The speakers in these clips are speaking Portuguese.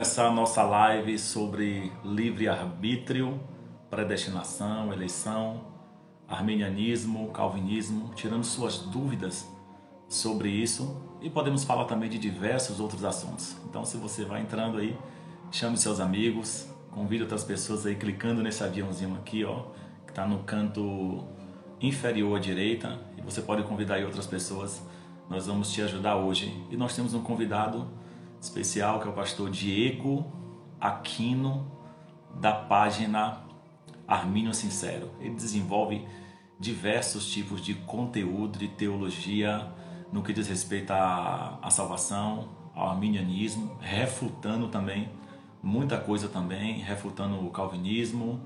Essa nossa live sobre livre-arbítrio, predestinação, eleição, arminianismo, calvinismo, tirando suas dúvidas sobre isso e podemos falar também de diversos outros assuntos. Então, se você vai entrando aí, chame seus amigos, convide outras pessoas aí clicando nesse aviãozinho aqui, ó, que está no canto inferior à direita e você pode convidar aí outras pessoas. Nós vamos te ajudar hoje e nós temos um convidado especial, que é o pastor Diego Aquino, da página Armínio Sincero. Ele desenvolve diversos tipos de conteúdo de teologia no que diz respeito à, à salvação, ao arminianismo, refutando também muita coisa também, refutando o calvinismo.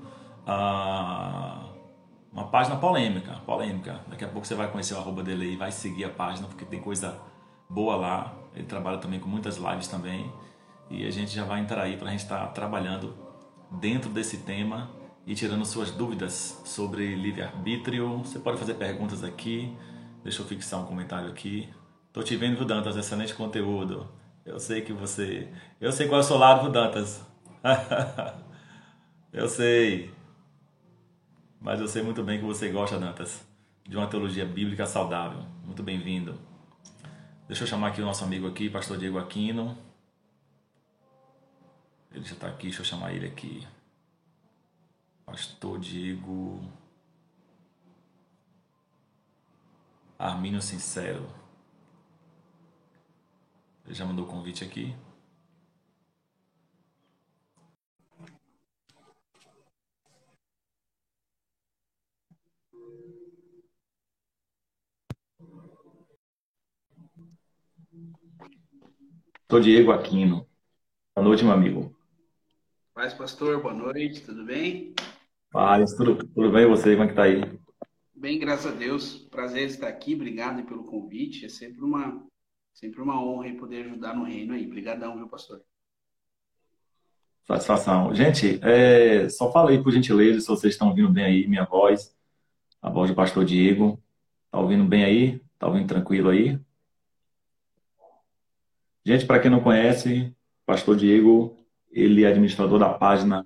Uma página polêmica, polêmica. Daqui a pouco você vai conhecer o arroba dele e vai seguir a página, porque tem coisa boa lá. Ele trabalha também com muitas lives também. E a gente já vai entrar aí para a gente estar tá trabalhando dentro desse tema e tirando suas dúvidas sobre livre-arbítrio. Você pode fazer perguntas aqui. Deixa eu fixar um comentário aqui. Tô te vendo, Dantas, excelente conteúdo. Eu sei que você. Eu sei qual é o seu lado, Dantas. eu sei. Mas eu sei muito bem que você gosta, Dantas, de uma teologia bíblica saudável. Muito bem-vindo. Deixa eu chamar aqui o nosso amigo aqui, pastor Diego Aquino. Ele já está aqui, deixa eu chamar ele aqui. Pastor Diego Armínio Sincero. Ele já mandou o convite aqui. Sou Diego Aquino. Boa noite, meu amigo. Paz, pastor. Boa noite. Tudo bem? Paz, tudo, tudo bem? E você? Como é que tá aí? Bem, graças a Deus. Prazer estar aqui. Obrigado pelo convite. É sempre uma, sempre uma honra poder ajudar no reino aí. Obrigadão, viu, pastor? Satisfação. Gente, é, só falei por gentileza se vocês estão ouvindo bem aí minha voz, a voz do pastor Diego. Tá ouvindo bem aí? Tá ouvindo tranquilo aí? Gente, para quem não conhece, Pastor Diego, ele é administrador da página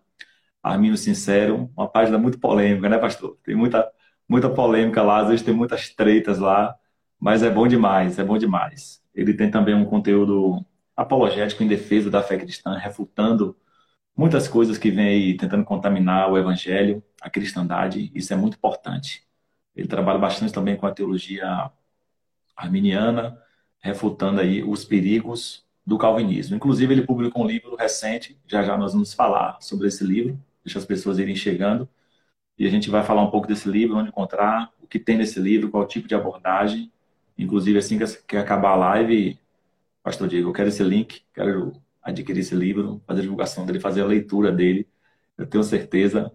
Armino Sincero, uma página muito polêmica, né, pastor? Tem muita, muita polêmica lá, às vezes tem muitas treitas lá, mas é bom demais, é bom demais. Ele tem também um conteúdo apologético em defesa da fé cristã, refutando muitas coisas que vêm aí tentando contaminar o evangelho, a cristandade, isso é muito importante. Ele trabalha bastante também com a teologia arminiana, refutando aí os perigos do calvinismo. Inclusive, ele publicou um livro recente, já já nós vamos falar sobre esse livro, deixa as pessoas irem chegando, e a gente vai falar um pouco desse livro, onde encontrar, o que tem nesse livro, qual tipo de abordagem. Inclusive, assim que acabar a live, Pastor Diego, eu quero esse link, quero adquirir esse livro, fazer a divulgação dele, fazer a leitura dele. Eu tenho certeza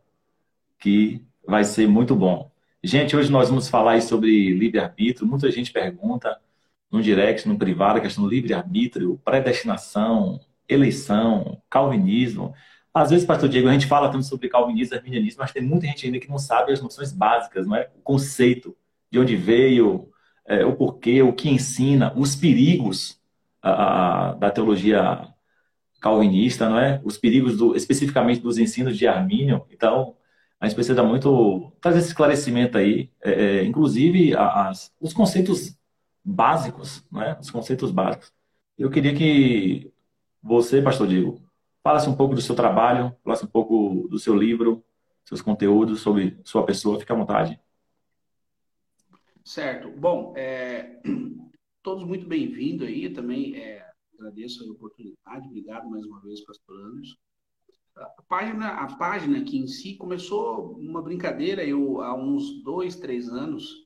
que vai ser muito bom. Gente, hoje nós vamos falar sobre livre-arbítrio. Muita gente pergunta, no direct, no privado, a questão do livre-arbítrio, predestinação, eleição, calvinismo. Às vezes, pastor Diego, a gente fala tanto sobre calvinismo, arminianismo, mas tem muita gente ainda que não sabe as noções básicas, não é? O conceito, de onde veio, é, o porquê, o que ensina, os perigos a, a, da teologia calvinista, não é? Os perigos do, especificamente dos ensinos de Armínio. Então, a gente precisa muito trazer esse esclarecimento aí, é, é inclusive as, os conceitos básicos, né? os conceitos básicos. Eu queria que você, pastor Diego, falasse um pouco do seu trabalho, falasse um pouco do seu livro, seus conteúdos sobre sua pessoa. Fique à vontade. Certo. Bom, é, todos muito bem-vindos aí. Eu também é, agradeço a oportunidade. Obrigado mais uma vez, pastor Anderson. A página, a página aqui em si começou uma brincadeira. Eu, há uns dois, três anos,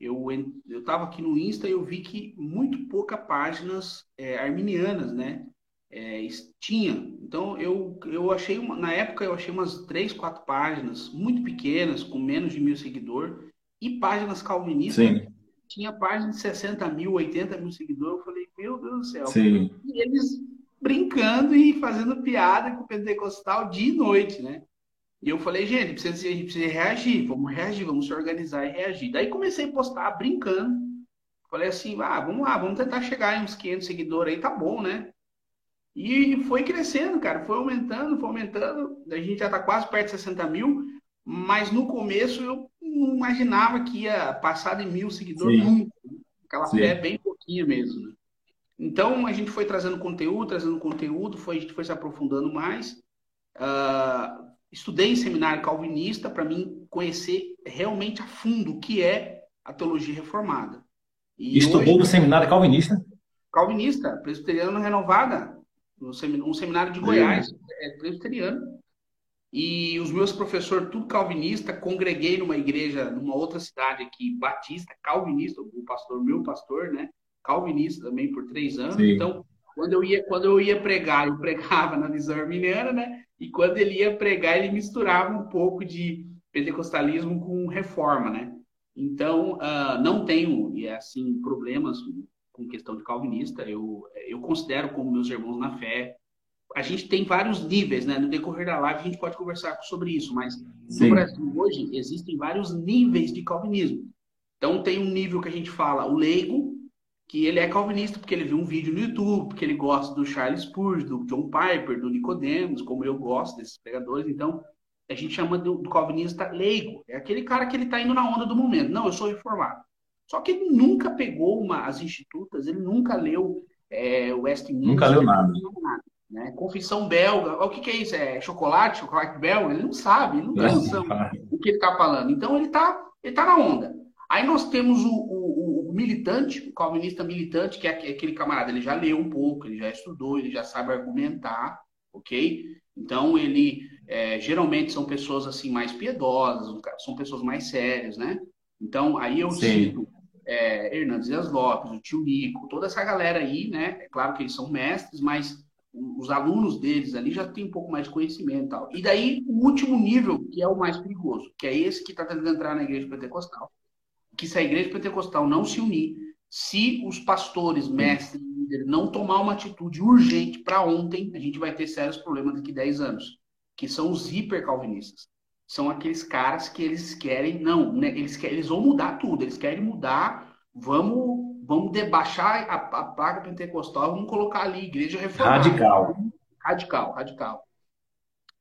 eu eu estava aqui no Insta e eu vi que muito pouca páginas é, arminianas, né? É, tinha. Então eu, eu achei uma, na época eu achei umas três, quatro páginas muito pequenas, com menos de mil seguidores, e páginas calvinistas. Sim. Tinha página de 60 mil, 80 mil seguidores. Eu falei, meu Deus do céu. Sim. E eles brincando e fazendo piada com o pentecostal dia e noite, né? E eu falei, gente, precisa, a gente precisa reagir, vamos reagir, vamos se organizar e reagir. Daí comecei a postar brincando. Falei assim, ah, vamos lá, vamos tentar chegar em uns 500 seguidores aí, tá bom, né? E foi crescendo, cara, foi aumentando, foi aumentando. A gente já está quase perto de 60 mil, mas no começo eu não imaginava que ia passar de mil seguidores Sim. nunca. Aquela Sim. fé bem pouquinho mesmo. Né? Então a gente foi trazendo conteúdo, trazendo conteúdo, foi, a gente foi se aprofundando mais. Uh, estudei em seminário calvinista para mim conhecer realmente a fundo o que é a teologia reformada. E Estudou hoje, no seminário calvinista? Calvinista, presbiteriano renovada, um seminário de Goiás, é presbiteriano. E os meus professores, tudo calvinista, congreguei numa igreja, numa outra cidade aqui, batista, calvinista, o pastor, meu pastor, né? Calvinista também por três anos. Sim. Então, quando eu ia, quando eu ia pregar, eu pregava na visão arminiana, né? E quando ele ia pregar, ele misturava um pouco de pentecostalismo com reforma, né? Então, uh, não tenho, e é assim, problemas com questão de calvinista. Eu, eu considero como meus irmãos na fé. A gente tem vários níveis, né? No decorrer da live a gente pode conversar sobre isso, mas Sim. no Brasil hoje existem vários níveis de calvinismo. Então tem um nível que a gente fala, o leigo, que ele é calvinista porque ele viu um vídeo no YouTube, porque ele gosta do Charles Spurgeon, do John Piper, do Nicodemus, como eu gosto desses pregadores. Então, a gente chama do, do calvinista leigo. É aquele cara que ele está indo na onda do momento. Não, eu sou reformado. Só que ele nunca pegou uma, as institutas, ele nunca leu é, Westminster. Nunca leu nada. nada né? Confissão belga. O que, que, é isso? É chocolate? Chocolate belga? Ele não sabe, ele não tem noção do que ele está falando. Então, ele está ele tá na onda. Aí nós temos o, militante, o calvinista militante, que é aquele camarada, ele já leu um pouco, ele já estudou, ele já sabe argumentar, ok? Então, ele é, geralmente são pessoas assim mais piedosas, são pessoas mais sérias, né? Então, aí eu Sim. cito é, Hernandes Dias Lopes, o tio Nico, toda essa galera aí, né? É claro que eles são mestres, mas os alunos deles ali já têm um pouco mais de conhecimento e tal. E daí, o último nível, que é o mais perigoso, que é esse que está tentando entrar na igreja pentecostal. Que se a igreja pentecostal não se unir, se os pastores, mestres, líderes não tomar uma atitude urgente para ontem, a gente vai ter sérios problemas daqui a 10 anos, que são os hipercalvinistas. São aqueles caras que eles querem, não, né, eles, querem, eles vão mudar tudo, eles querem mudar, vamos, vamos debaixar a, a placa pentecostal, vamos colocar ali igreja reformada. Radical. Radical, radical.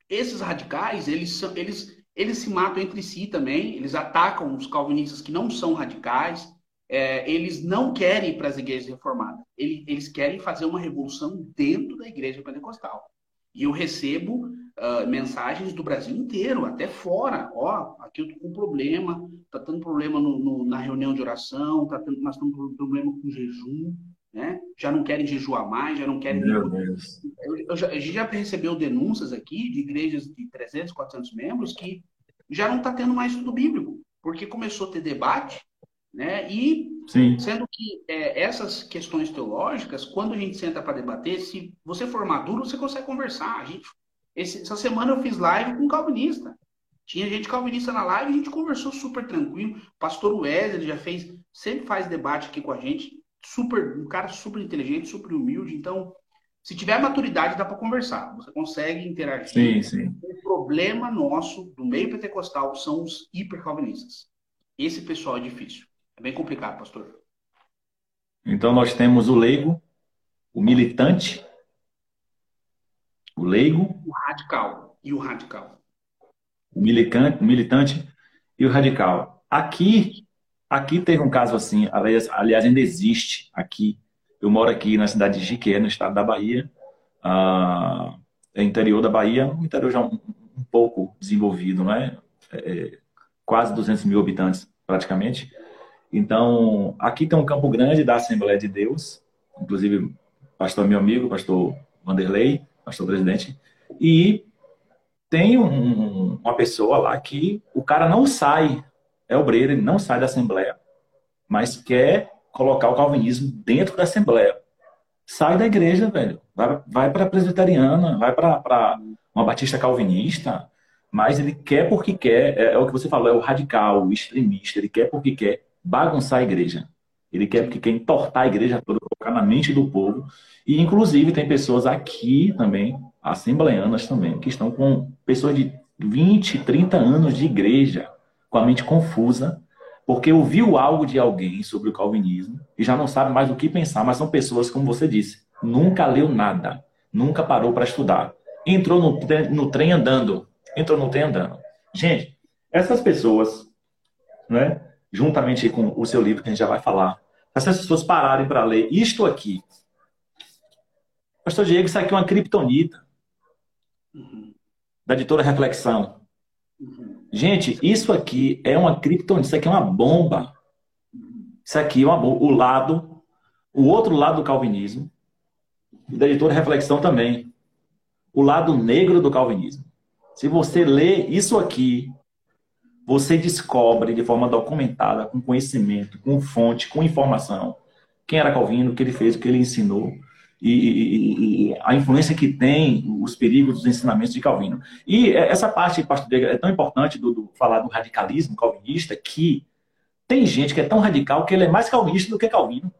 Esses radicais, eles, são, eles, eles se matam entre si também, eles atacam os calvinistas que não são radicais, é, eles não querem ir para as igrejas reformadas, eles, eles querem fazer uma revolução dentro da igreja pentecostal. E eu recebo uh, mensagens do Brasil inteiro, até fora. Ó, aqui eu tô com problema, tá tendo problema no, no, na reunião de oração, tá tendo, nós estamos com problema com jejum, né? Já não querem jejuar mais, já não querem... Eu, eu já, a gente já recebeu denúncias aqui de igrejas de 300, 400 membros que já não está tendo mais estudo bíblico, porque começou a ter debate, né? E Sim. sendo que é, essas questões teológicas, quando a gente senta para debater, se você for maduro, você consegue conversar. A gente esse, essa semana eu fiz live com calvinista. Tinha gente calvinista na live, a gente conversou super tranquilo. Pastor Wesley já fez, sempre faz debate aqui com a gente. Super, um cara super inteligente, super humilde. Então, se tiver maturidade, dá para conversar. Você consegue interagir. Sim, sim. O problema nosso do meio pentecostal são os hipercalvinistas. Esse pessoal é difícil. É bem complicado, pastor. Então, nós temos o leigo, o militante o leigo. O radical. E o radical. O militante, o militante e o radical. Aqui, aqui teve um caso assim, aliás, ainda existe aqui. Eu moro aqui na cidade de Jiqué, no estado da Bahia. Ah, é interior da Bahia, um interior já um, um pouco desenvolvido, não é? é? Quase 200 mil habitantes, praticamente. Então, aqui tem um campo grande da Assembleia de Deus, inclusive pastor meu amigo, pastor Vanderlei, pastor presidente, e tem um, uma pessoa lá que o cara não sai, é obreiro, ele não sai da Assembleia, mas quer colocar o calvinismo dentro da Assembleia. Sai da igreja, velho. Vai, vai para a presbiteriana, vai para uma batista calvinista, mas ele quer porque quer, é, é, o que você falou, é o radical, o extremista, ele quer porque quer bagunçar a igreja. Ele quer porque quer entortar a igreja toda, colocar na mente do povo. E, inclusive, tem pessoas aqui também, assembleanas também, que estão com pessoas de 20, 30 anos de igreja, com a mente confusa, porque ouviu algo de alguém sobre o calvinismo e já não sabe mais o que pensar, mas são pessoas, como você disse, nunca leu nada, nunca parou para estudar. Entrou no, no trem andando. Entrou no trem andando. Gente, essas pessoas, né, juntamente com o seu livro que a gente já vai falar, essas pessoas pararem para ler isto aqui. Pastor Diego, isso aqui é uma criptonita. Uhum. Da editora Reflexão. Uhum. Gente, isso aqui é uma criptonita, isso aqui é uma bomba. Isso aqui é uma bomba. O lado, o outro lado do calvinismo, e da editora Reflexão também. O lado negro do calvinismo. Se você lê isso aqui, você descobre de forma documentada, com conhecimento, com fonte, com informação, quem era Calvino, o que ele fez, o que ele ensinou e, e, a influência que tem, os perigos dos ensinamentos de Calvino. E essa parte, pastor Diego, é tão importante do, do, falar do radicalismo calvinista que tem gente que é tão radical que ele é mais calvinista do que Calvino.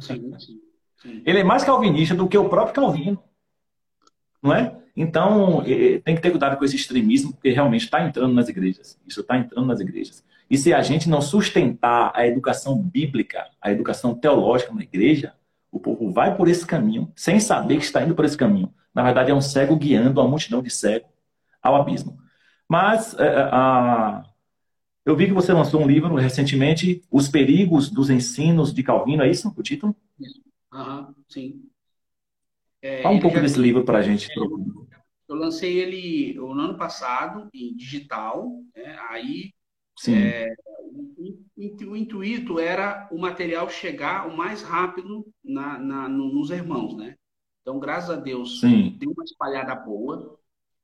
Sim, sim, sim. Ele é mais calvinista do que o próprio Calvino. Não é? Então, tem que ter cuidado com esse extremismo, porque realmente está entrando nas igrejas. Isso está entrando nas igrejas. E se a gente não sustentar a educação bíblica, a educação teológica na igreja, o povo vai por esse caminho, sem saber que está indo por esse caminho. Na verdade, é um cego guiando a multidão de cego ao abismo. Mas é, é, a... eu vi que você lançou um livro recentemente, Os Perigos dos Ensinos de Calvino, é isso o título? Aham, sim. É, Fala um pouco desse livro para a gente. Eu lancei ele no ano passado, em digital. Né? Aí, é, o, intuito era o material chegar o mais rápido na, na nos irmãos, né? Então, graças a Deus, Sim. deu uma espalhada boa.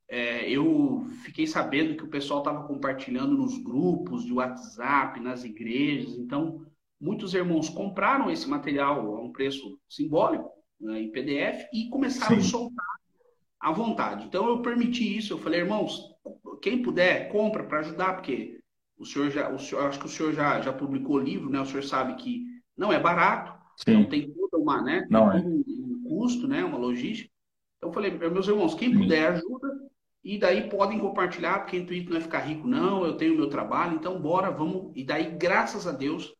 É, eu fiquei sabendo que o pessoal estava compartilhando nos grupos de WhatsApp, nas igrejas. Então, muitos irmãos compraram esse material a um preço simbólico né, em PDF e começaram Sim. a soltar à vontade. Então eu permiti isso, eu falei, irmãos, quem puder, compra para ajudar, porque o senhor já, o senhor, acho que o senhor já, já publicou livro, né? O senhor sabe que não é barato, Sim. não tem toda uma, né? Não é. um, um, custo, né? Uma logística. Então eu falei, meus irmãos, quem puder ajuda e daí podem compartilhar, porque o intuito não é ficar rico, não. Eu tenho meu trabalho, então bora, vamos. E daí, graças a Deus,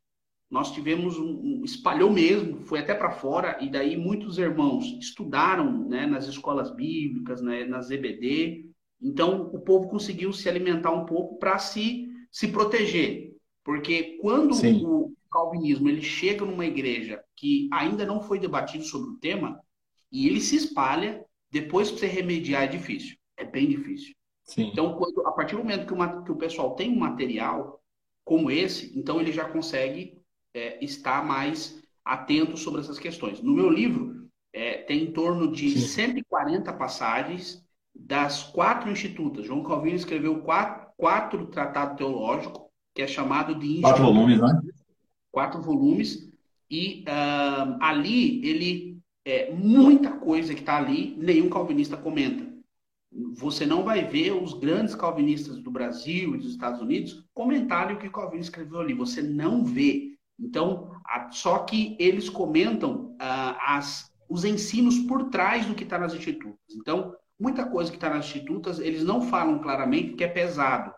nós tivemos um, um espalhou mesmo, foi até para fora e daí muitos irmãos estudaram, né, nas escolas bíblicas, né, nas EBD. Então o povo conseguiu se alimentar um pouco para se se proteger, porque quando Sim. o calvinismo ele chega numa igreja que ainda não foi debatido sobre o tema e ele se espalha, depois para você remediar é difícil, é bem difícil. Sim. Então, quando, a partir do momento que, uma, que o pessoal tem um material como esse, então ele já consegue é, estar mais atento sobre essas questões. No meu livro, é, tem em torno de Sim. 140 passagens das quatro institutas. João Calvino escreveu quatro, quatro tratados teológicos, que é chamado de... Quatro volumes, né? Quatro volumes. E uh, ali, ele... É, muita coisa que está ali, nenhum calvinista comenta. Você não vai ver os grandes calvinistas do Brasil e dos Estados Unidos comentarem o que Calvino escreveu ali. Você não vê. Então, a, só que eles comentam ah, as, os ensinos por trás do que está nas institutas. Então, muita coisa que está nas institutas, eles não falam claramente porque é pesado.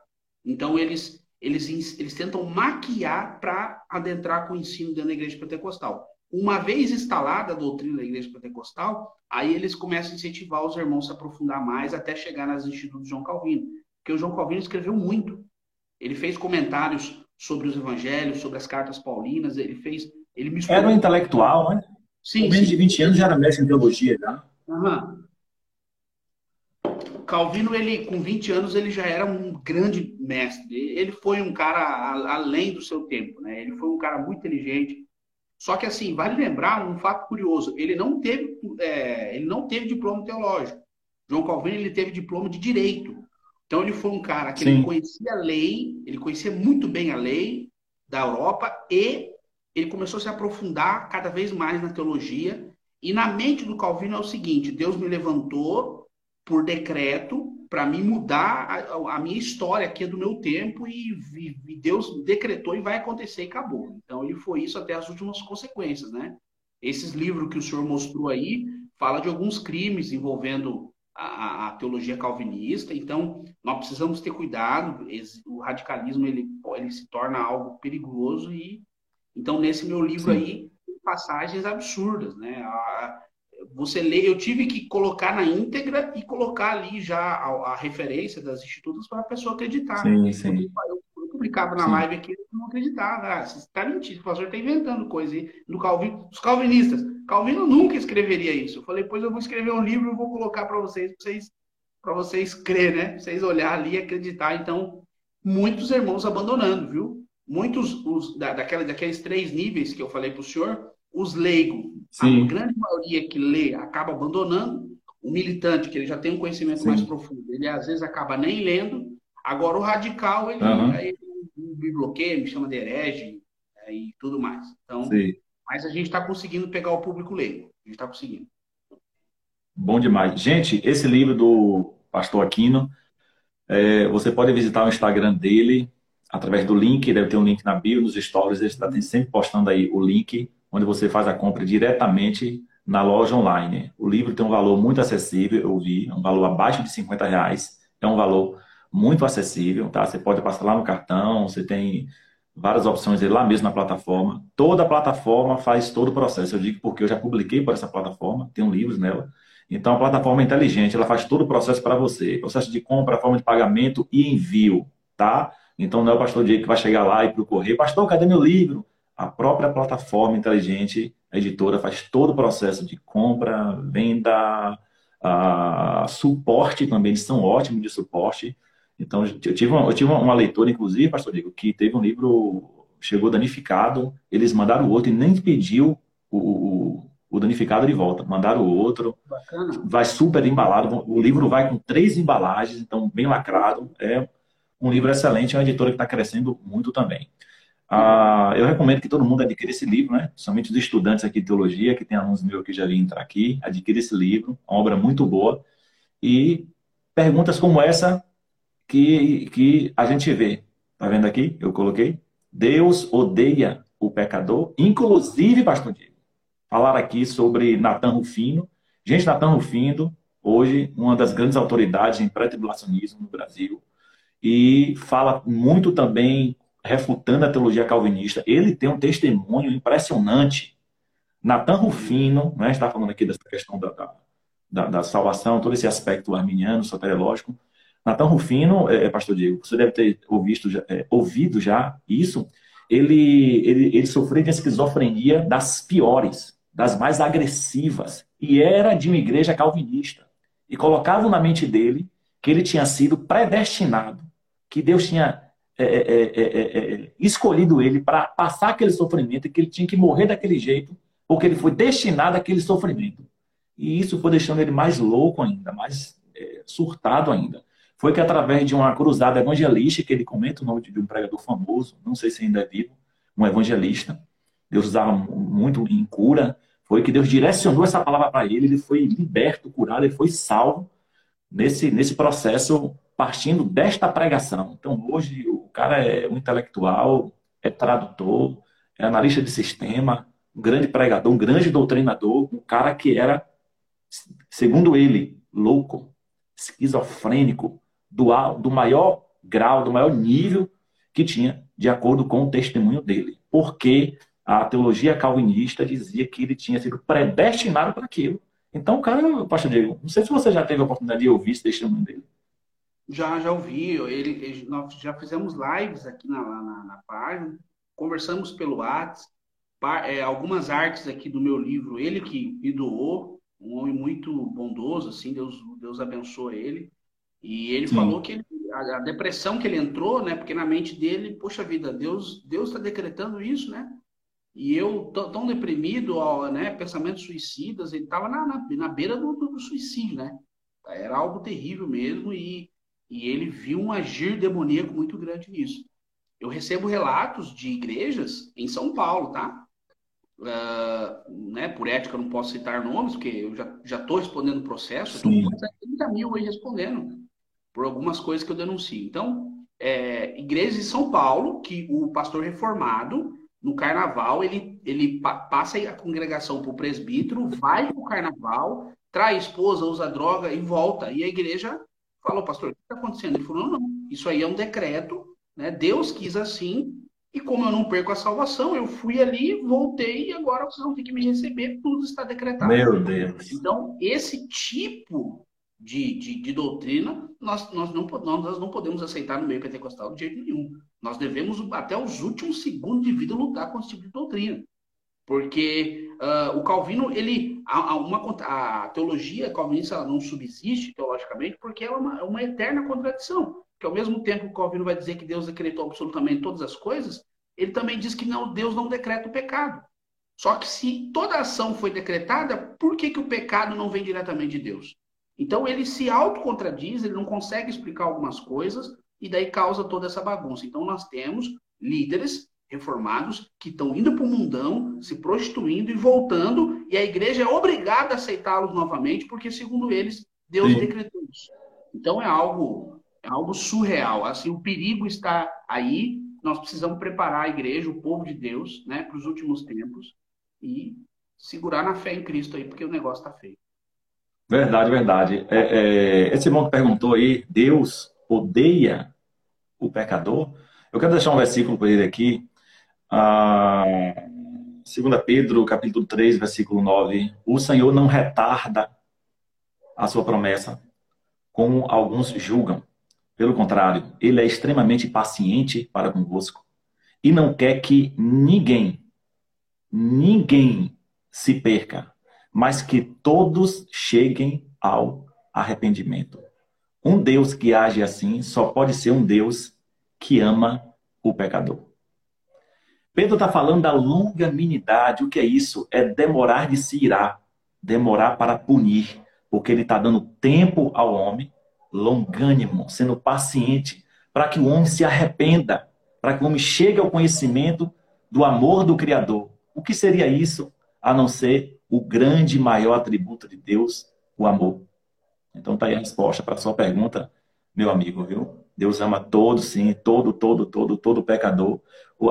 Então, eles, eles, eles tentam maquiar para adentrar com o ensino dentro da igreja pentecostal. Uma vez instalada a doutrina da igreja pentecostal, aí eles começam a incentivar os irmãos a se aprofundar mais até chegar nas institutos de João Calvino. Porque o João Calvino escreveu muito. Ele fez comentários sobre os evangelhos, sobre as cartas paulinas, ele fez, ele misturou... Era um intelectual, né? Sim, Com menos sim. de 20 anos já era mestre em teologia, já. Uhum. Calvino, ele, com 20 anos, ele já era um grande mestre. Ele foi um cara além do seu tempo, né? Ele foi um cara muito inteligente. Só que, assim, vale lembrar um fato curioso. Ele não teve, é, ele não teve diploma teológico. João Calvino, ele teve diploma de direito. Então ele foi um cara que ele conhecia a lei, ele conhecia muito bem a lei da Europa e ele começou a se aprofundar cada vez mais na teologia. E na mente do Calvino é o seguinte: Deus me levantou por decreto para me mudar a, a, minha história aqui do meu tempo e, e, Deus decretou e vai acontecer e acabou. Então ele foi isso até as últimas consequências, né? Esses livros que o senhor mostrou aí fala de alguns crimes envolvendo a, a, teologia calvinista. Então, nós precisamos ter cuidado. O radicalismo ele, ele se torna algo perigoso e então nesse meu livro Sim. aí passagens absurdas, né? A, você lê, eu tive que colocar na íntegra e colocar ali já a, a referência das institutos para a pessoa acreditar. Sim, sim. Eu, eu publicava na sim. live aqui, eu não acreditava. Ah, você está mentindo, o pastor está inventando coisa aí Calvin, os calvinistas. Calvino nunca escreveria isso. Eu falei, pois eu vou escrever um livro e vou colocar para vocês, para vocês, vocês crer, né? Pra vocês olhar ali e acreditar. Então, muitos irmãos abandonando, viu? Muitos os, da, daquela, daqueles três níveis que eu falei para o senhor, os leigos, a grande maioria que lê acaba abandonando. O militante, que ele já tem um conhecimento Sim. mais profundo, ele às vezes acaba nem lendo. Agora, o radical, ele, uhum. aí, me bloqueia, me chama de herege é, e tudo mais. Então, Sim. mas a gente está conseguindo pegar o público leigo. A gente está conseguindo. Bom demais. Gente, esse livro do Pastor Aquino, é, você pode visitar o Instagram dele através do link, deve ter um link na bio, nos stories, ele está sempre postando aí o link onde você faz a compra diretamente na loja online. O livro tem um valor muito acessível, eu vi, é um valor abaixo de 50 reais. É um valor muito acessível, tá? Você pode passar lá no cartão, você tem várias opções lá mesmo na plataforma. Toda plataforma faz todo o processo. Eu digo porque eu já publiquei por essa plataforma, tenho livros nela. Então, a plataforma é inteligente, ela faz todo o processo para você. Processo de compra, forma de pagamento e envio, tá? Então, não é o pastor Diego que vai chegar lá e procorrer, pastor, cadê meu livro? A própria plataforma inteligente, a editora, faz todo o processo de compra, venda, uh, suporte também, eles são ótimos de suporte. Então, eu tive, uma, eu tive uma leitora, inclusive, pastor Diego, que teve um livro, chegou danificado, eles mandaram o outro e nem pediu o, o, o danificado de volta, mandaram o outro. Bacana. Vai super embalado, o livro vai com três embalagens, então bem lacrado. É um livro excelente, é uma editora que está crescendo muito também. Ah, eu recomendo que todo mundo adquira esse livro, né? Somente os estudantes aqui de teologia, que tem alunos meus que já vêm entrar aqui, adquira esse livro, uma obra muito boa. E perguntas como essa que, que a gente vê. Tá vendo aqui? Eu coloquei. Deus odeia o pecador, inclusive, pastor Diego. Falar aqui sobre Natan Rufino. Gente, Natan Rufino, hoje, uma das grandes autoridades em pré-tribulacionismo no Brasil. E fala muito também refutando a teologia calvinista, ele tem um testemunho impressionante. Natan Rufino, né, está falando aqui dessa questão da, da, da, salvação, todo esse aspecto arminiano, soteriológico. Natan Rufino, é, é, pastor Diego, você deve ter ouvido, é, ouvido já isso, ele, ele, ele sofreu de esquizofrenia das piores, das mais agressivas, e era de uma igreja calvinista. E colocavam na mente dele que ele tinha sido predestinado, que Deus tinha é é é, é, é, escolhido ele para passar aquele sofrimento que ele tinha que morrer daquele jeito, porque ele foi destinado àquele sofrimento. E isso foi deixando ele mais louco ainda, mais surtado ainda. Foi que através de uma cruzada evangelística, que ele comenta o nome de um pregador famoso, não sei se ainda é vivo, um evangelista, Deus usava muito em cura, foi que Deus direcionou essa palavra para ele, ele foi liberto, curado, ele foi salvo nesse, nesse processo partindo desta pregação. Então, hoje, o cara é um intelectual, é tradutor, é analista de sistema, um grande pregador, um grande doutrinador, um cara que era, segundo ele, louco, esquizofrênico, do, do maior grau, do maior nível que tinha, de acordo com o testemunho dele. Porque a teologia calvinista dizia que ele tinha sido predestinado para aquilo. Então, o cara, pastor Diego, não sei se você já teve a oportunidade de ouvir esse testemunho dele. Já, já ouvi. Ele, ele, nós já fizemos lives aqui na, na, na página, conversamos pelo WhatsApp, é, algumas artes aqui do meu livro, ele que me doou, um homem muito bondoso, assim, Deus, Deus abençoa ele. E ele Sim. falou que ele, a, a, depressão que ele entrou, né? Porque na mente dele, poxa vida, Deus Deus está decretando isso, né? E eu tão deprimido, ó, né? Pensamentos suicidas, ele estava na, na, na, beira do, do, do suicídio, né? Era algo terrível mesmo e e ele viu um agir demoníaco muito grande nisso. Eu recebo relatos de igrejas em São Paulo, tá? Uh, né, por ética, eu não posso citar nomes, porque eu já estou respondendo o processo. Estou com 30 mil aí respondendo por algumas coisas que eu denuncio. Então, é, igrejas em São Paulo, que o pastor reformado, no carnaval, ele, ele passa a congregação para o presbítero, vai para o carnaval, trai a esposa, usa droga e volta. E a igreja falou, pastor, o que está acontecendo? Ele falou, não, não, isso aí é um decreto, né? Deus quis assim, E como eu não perco a salvação, eu fui ali, voltei e agora vocês vão ter que me receber, tudo está decretado. Meu Deus. Então, esse tipo de, de, de doutrina nós, nós, não, nós não podemos aceitar no meio pentecostal de jeito nenhum. Nós devemos, até os últimos segundos de vida, lutar com esse tipo de doutrina. Porque uh, o Calvino, ele. A, a, uma, a teologia calvinista não subsiste teologicamente porque é uma, é uma eterna contradição que ao mesmo tempo que o Calvino vai dizer que Deus decretou absolutamente todas as coisas, ele também diz que não, Deus não decreta o pecado. Só que se toda ação foi decretada, por que, que o pecado não vem diretamente de Deus? Então ele se autocontradiz, ele não consegue explicar algumas coisas e daí causa toda essa bagunça. Então nós temos líderes reformados que estão indo para o mundão, se prostituindo e voltando, e a igreja é obrigada a aceitá-los novamente, porque segundo eles, Deus Sim. decretou isso. Então é algo é algo surreal. Assim, o perigo está aí. Nós precisamos preparar a igreja, o povo de Deus, né, para os últimos tempos e segurar na fé em Cristo aí, porque o negócio está feio. Verdade, verdade. É, é, esse irmão que perguntou aí, Deus odeia o pecador. Eu quero deixar um versículo para ele aqui. Ah, 2 Pedro, capítulo 3, versículo 9. O Senhor não retarda a sua promessa, como alguns julgam. Pelo contrário, ele é extremamente paciente para convosco e não quer que ninguém, ninguém se perca, mas que todos cheguem ao arrependimento. Um Deus que age assim só pode ser um Deus que ama o pecador. Pedro está falando da longanimidade. O que é isso? É demorar de se irar, demorar para punir, porque ele está dando tempo ao homem longânimo, sendo paciente, para que o homem se arrependa, para que o homem chegue ao conhecimento do amor do Criador. O que seria isso a não ser o grande e maior atributo de Deus, o amor? Então tá aí a resposta para a sua pergunta, meu amigo, viu? Deus ama todo, sim, todo, todo, todo, todo pecador.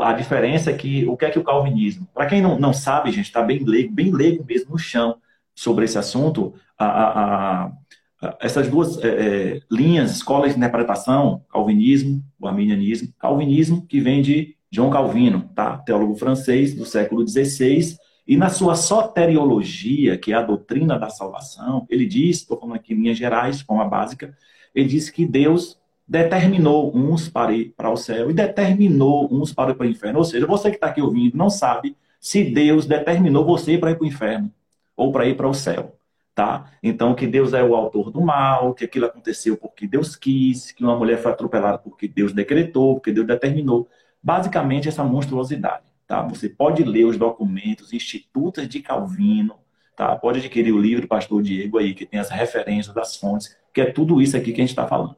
A diferença é que o que é que o calvinismo? Para quem não, não sabe, gente, está bem leigo, bem leigo mesmo no chão sobre esse assunto. A, a, a, essas duas é, é, linhas, escolas de interpretação, calvinismo, o arminianismo, calvinismo que vem de João Calvino, tá? teólogo francês do século XVI, e na sua soteriologia, que é a doutrina da salvação, ele diz, estou falando aqui em linhas gerais, forma básica, ele diz que Deus determinou uns para ir para o céu e determinou uns para ir para o inferno. Ou seja, você que está aqui ouvindo não sabe se Deus determinou você para ir para o inferno ou para ir para o céu tá? Então, que Deus é o autor do mal, que aquilo aconteceu porque Deus quis, que uma mulher foi atropelada porque Deus decretou, porque Deus determinou. Basicamente, essa monstruosidade, tá? Você pode ler os documentos, institutos de Calvino, tá? Pode adquirir o livro do pastor Diego aí, que tem as referências das fontes, que é tudo isso aqui que a gente está falando.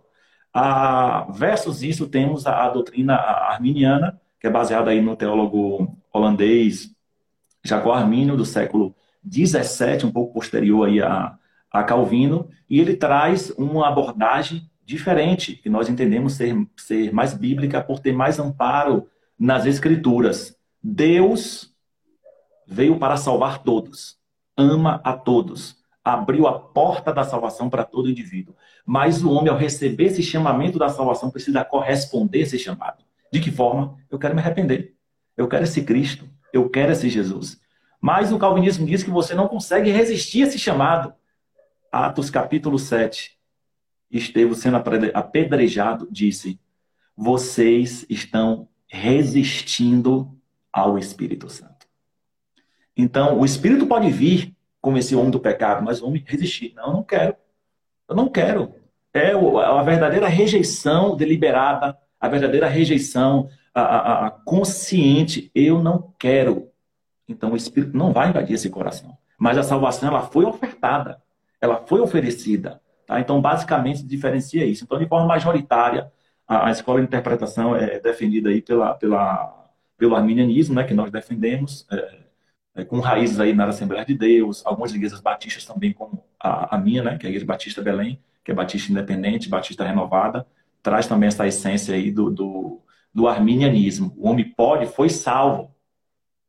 Ah, versus isso, temos a, a doutrina arminiana, que é baseada aí no teólogo holandês Jacó Armínio, do século 17, um pouco posterior aí a, a Calvino, e ele traz uma abordagem diferente, que nós entendemos ser, ser mais bíblica por ter mais amparo nas escrituras. Deus veio para salvar todos, ama a todos, abriu a porta da salvação para todo indivíduo. Mas o homem, ao receber esse chamamento da salvação, precisa corresponder a esse chamado. De que forma? Eu quero me arrepender. Eu quero esse Cristo. Eu quero esse Jesus. Mas o calvinismo diz que você não consegue resistir a esse chamado. Atos capítulo 7. Estevão sendo apedrejado, disse: Vocês estão resistindo ao Espírito Santo. Então, o Espírito pode vir como esse homem do pecado, mas o homem resistir. Não, não quero. Eu não quero. É a verdadeira rejeição deliberada, a verdadeira rejeição a, a, a consciente. Eu não quero. Então o Espírito não vai invadir esse coração. Mas a salvação ela foi ofertada, ela foi oferecida. Tá? Então, basicamente, diferencia isso. Então, de forma majoritária, a, a escola de interpretação é defendida aí pela, pela, pelo arminianismo, né, que nós defendemos, é, é, com raízes aí na Assembleia de Deus, algumas igrejas batistas também, como a, a minha, né, que é a Igreja Batista Belém, que é batista independente, batista renovada, traz também essa essência aí do, do, do arminianismo. O homem pode, foi salvo,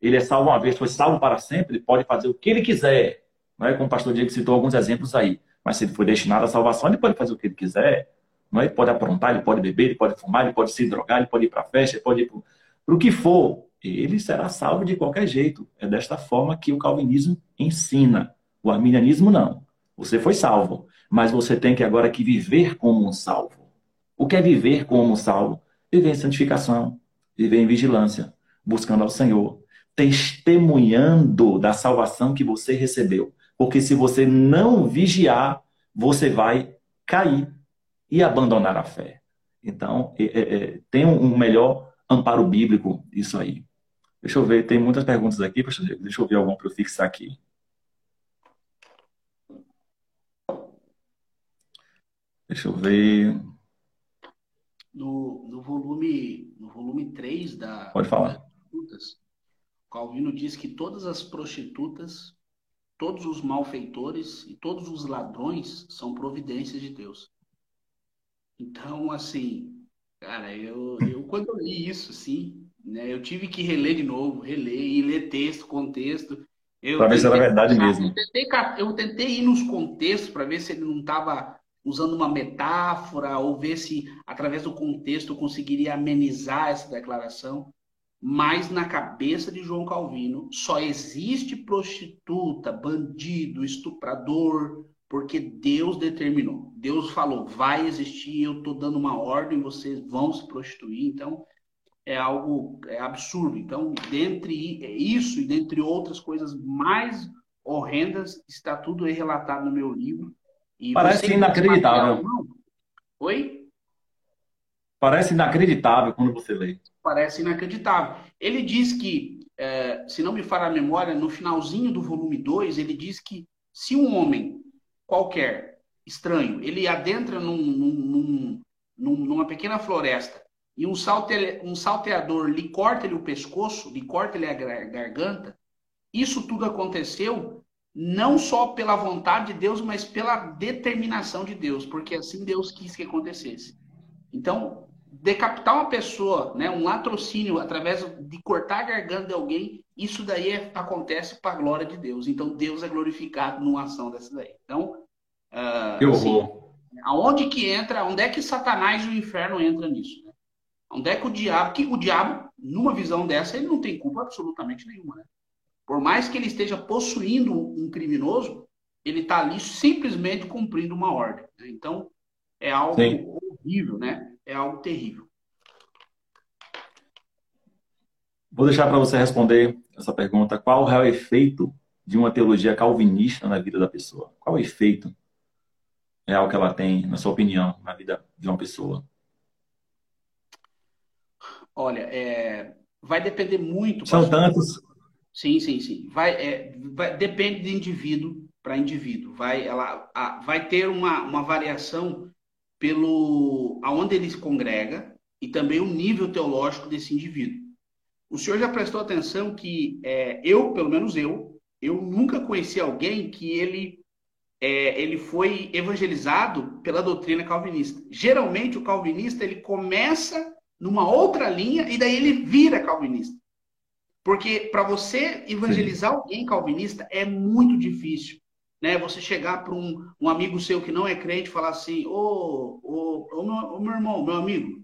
ele é salvo uma vez, foi salvo para sempre, ele pode fazer o que ele quiser. Não é? Como o pastor Diego citou alguns exemplos aí. Mas se ele foi destinado à salvação, ele pode fazer o que ele quiser. Não é? Ele pode aprontar, ele pode beber, ele pode fumar, ele pode se drogar, ele pode ir para festa, ele pode ir para o que for, ele será salvo de qualquer jeito. É desta forma que o calvinismo ensina. O arminianismo não. Você foi salvo, mas você tem que agora que viver como um salvo. O que é viver como um salvo? Viver em santificação, viver em vigilância, buscando ao Senhor, testemunhando da salvação que você recebeu. Porque se você não vigiar, você vai cair e abandonar a fé. Então, é, é, é tem um melhor amparo bíblico isso aí. Deixa eu ver, tem muitas perguntas aqui, deixa eu ver alguma para eu fixar aqui. Deixa eu ver. No, no, volume, no volume 3 da. Pode falar. Calvino diz que todas as prostitutas, todos os malfeitores e todos os ladrões são providências de Deus. Então, assim, cara, eu, eu quando eu li isso, sim, né, eu tive que reler de novo, reler e ler texto, contexto. Para ver se era verdade mesmo. Eu tentei, eu tentei ir nos contextos para ver se ele não estava usando uma metáfora ou ver se, através do contexto, eu conseguiria amenizar essa declaração. Mas na cabeça de João Calvino só existe prostituta, bandido, estuprador, porque Deus determinou. Deus falou, vai existir, eu estou dando uma ordem, vocês vão se prostituir. Então, é algo é absurdo. Então, dentre isso e dentre outras coisas mais horrendas, está tudo aí relatado no meu livro. E Parece inacreditável. Oi? Parece inacreditável quando você lê. Parece inacreditável. Ele diz que, é, se não me falha a memória, no finalzinho do volume 2, ele diz que se um homem qualquer, estranho, ele adentra num, num, num, numa pequena floresta e um, salte, um salteador lhe corta-lhe o pescoço, lhe corta-lhe a garganta, isso tudo aconteceu não só pela vontade de Deus, mas pela determinação de Deus, porque assim Deus quis que acontecesse. Então, decapitar uma pessoa, né, um latrocínio através de cortar a garganta de alguém, isso daí é, acontece para a glória de Deus. Então, Deus é glorificado numa ação dessa daí. Então, uh, que horror. Assim, aonde que entra, onde é que Satanás e o inferno entra nisso? Né? Onde é que o diabo, que o diabo, numa visão dessa, ele não tem culpa absolutamente nenhuma, né? Por mais que ele esteja possuindo um criminoso, ele está ali simplesmente cumprindo uma ordem. Né? Então, é algo Sim. horrível, né? É algo terrível. Vou deixar para você responder essa pergunta. Qual é o efeito de uma teologia calvinista na vida da pessoa? Qual é o efeito real que ela tem, na sua opinião, na vida de uma pessoa? Olha, é... vai depender muito. São tantos, Sim, sim, sim. Vai, é, vai, depende de indivíduo para indivíduo. Vai, ela, a, vai ter uma, uma variação pelo aonde ele se congrega e também o nível teológico desse indivíduo. O senhor já prestou atenção que é, eu, pelo menos eu, eu nunca conheci alguém que ele é, ele foi evangelizado pela doutrina calvinista. Geralmente o calvinista ele começa numa outra linha e daí ele vira calvinista. Porque para você evangelizar Sim. alguém calvinista é muito difícil. Né? Você chegar para um, um, amigo seu que não é crente e falar assim: Ô, ô, ô, meu, ô, meu irmão, meu amigo,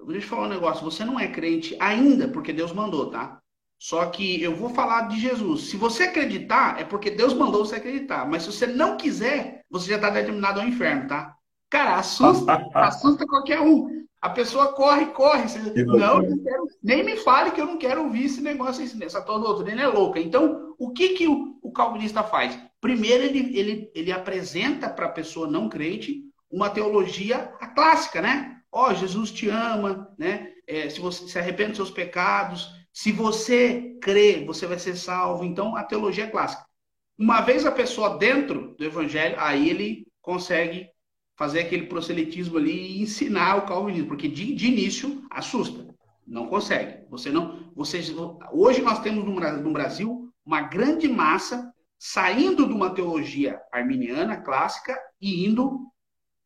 deixa eu te falar um negócio. Você não é crente ainda porque Deus mandou, tá? Só que eu vou falar de Jesus. Se você acreditar, é porque Deus mandou você acreditar. Mas se você não quiser, você já está determinado ao inferno, tá? Cara, assusta, assusta qualquer um. A pessoa corre, corre. Você, não, não quero, nem me fale que eu não quero ouvir esse negócio, essa tua doutrina é louca. Então, o que, que o, o calvinista faz? Primeiro, ele, ele, ele apresenta para a pessoa não crente uma teologia a clássica, né? Ó, oh, Jesus te ama, né? É, se você se arrepende dos seus pecados, se você crê, você vai ser salvo. Então, a teologia é clássica. Uma vez a pessoa dentro do evangelho, aí ele consegue fazer aquele proselitismo ali e ensinar o calvinismo, porque de, de início assusta. Não consegue. Você não. Você, hoje nós temos no Brasil uma grande massa saindo de uma teologia arminiana clássica e indo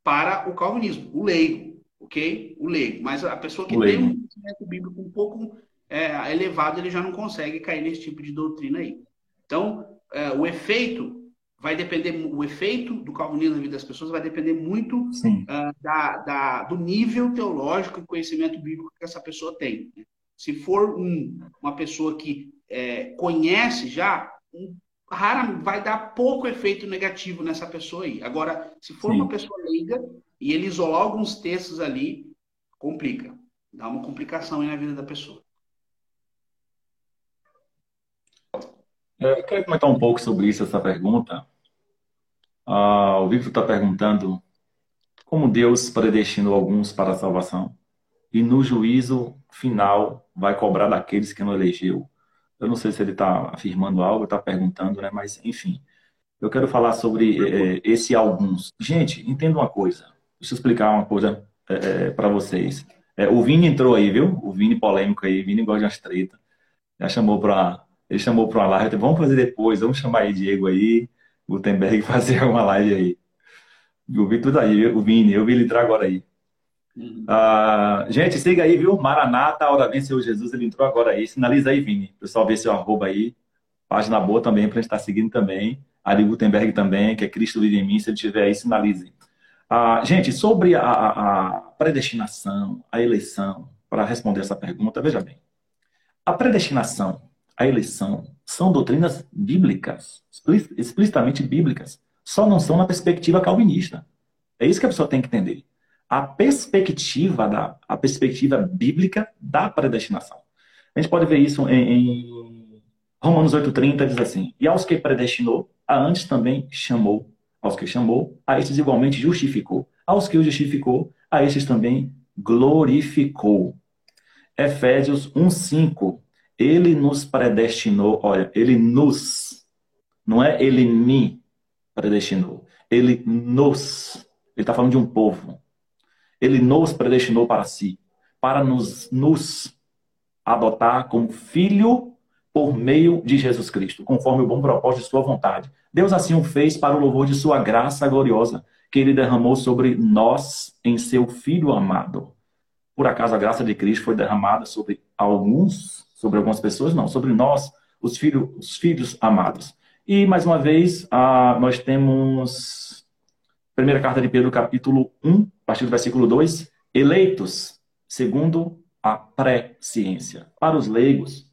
para o calvinismo, o leigo, ok? O leigo. Mas a pessoa que tem um conhecimento bíblico um pouco é, elevado, ele já não consegue cair nesse tipo de doutrina aí. Então, é, o efeito vai depender, o efeito do calvinismo na vida das pessoas vai depender muito uh, da, da, do nível teológico e conhecimento bíblico que essa pessoa tem. Né? Se for um, uma pessoa que é, conhece já, um, rara, vai dar pouco efeito negativo nessa pessoa aí. Agora, se for Sim. uma pessoa leiga e ele isolar alguns textos ali, complica. Dá uma complicação aí na vida da pessoa. É, eu quero comentar um pouco sobre isso, essa pergunta. Ah, o Victor está perguntando como Deus predestinou alguns para a salvação e no juízo final vai cobrar daqueles que não elegeu. Eu não sei se ele está afirmando algo, está perguntando, né? Mas enfim, eu quero falar sobre é, esse alguns. Gente, entenda uma coisa. Deixa eu explicar uma coisa é, é para vocês. É, o Vini entrou aí, viu? O Vini polêmico aí, o Vini gosta de umas treta. Já chamou para ele chamou para uma live, vamos fazer depois, vamos chamar aí Diego aí, Gutenberg fazer uma live aí. Eu vi tudo aí, o Vini, eu vi ele entrar agora aí. Uhum. Ah, gente, siga aí, viu? Maranata, a hora vem, Senhor Jesus, ele entrou agora aí. Sinaliza aí, Vini. Pessoal, vê seu arroba aí. Página boa também, para a gente estar tá seguindo também. Ari Gutenberg também, que é Cristo vive em mim. Se ele estiver aí, sinalize. Ah, gente, sobre a, a predestinação, a eleição, para responder essa pergunta, veja bem. A predestinação a eleição são doutrinas bíblicas, explicitamente bíblicas, só não são na perspectiva calvinista. É isso que a pessoa tem que entender. A perspectiva da a perspectiva bíblica da predestinação. A gente pode ver isso em, em Romanos 8:30 diz assim: "E aos que predestinou, a antes também chamou, aos que chamou, a estes igualmente justificou, aos que o justificou, a estes também glorificou." Efésios 1:5 ele nos predestinou, olha, ele nos, não é ele me predestinou, ele nos, ele está falando de um povo. Ele nos predestinou para si, para nos, nos adotar como filho por meio de Jesus Cristo, conforme o bom propósito de sua vontade. Deus assim o fez para o louvor de sua graça gloriosa, que ele derramou sobre nós em seu Filho amado. Por acaso a graça de Cristo foi derramada sobre alguns sobre algumas pessoas, não, sobre nós, os, filho, os filhos amados. E, mais uma vez, ah, nós temos, primeira carta de Pedro, capítulo 1, a partir do versículo 2, eleitos segundo a pré-ciência. Para os leigos,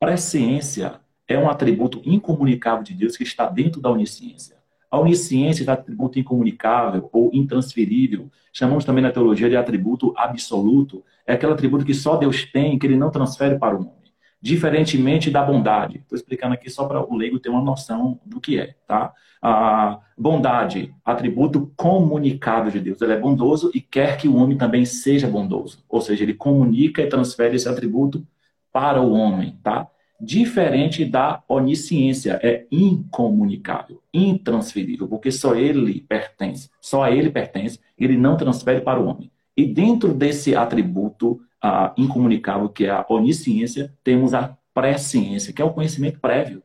pré-ciência é um atributo incomunicável de Deus que está dentro da onisciência. A onisciência é atributo incomunicável ou intransferível. Chamamos também na teologia de atributo absoluto. É aquele atributo que só Deus tem, que ele não transfere para o mundo diferentemente da bondade. Estou explicando aqui só para o leigo ter uma noção do que é, tá? A bondade, atributo comunicável de Deus. Ele é bondoso e quer que o homem também seja bondoso. Ou seja, ele comunica e transfere esse atributo para o homem, tá? Diferente da onisciência, é incomunicável, intransferível, porque só ele pertence, só a ele pertence, ele não transfere para o homem. E dentro desse atributo a incomunicável, que é a onisciência, temos a presciência, que é o conhecimento prévio.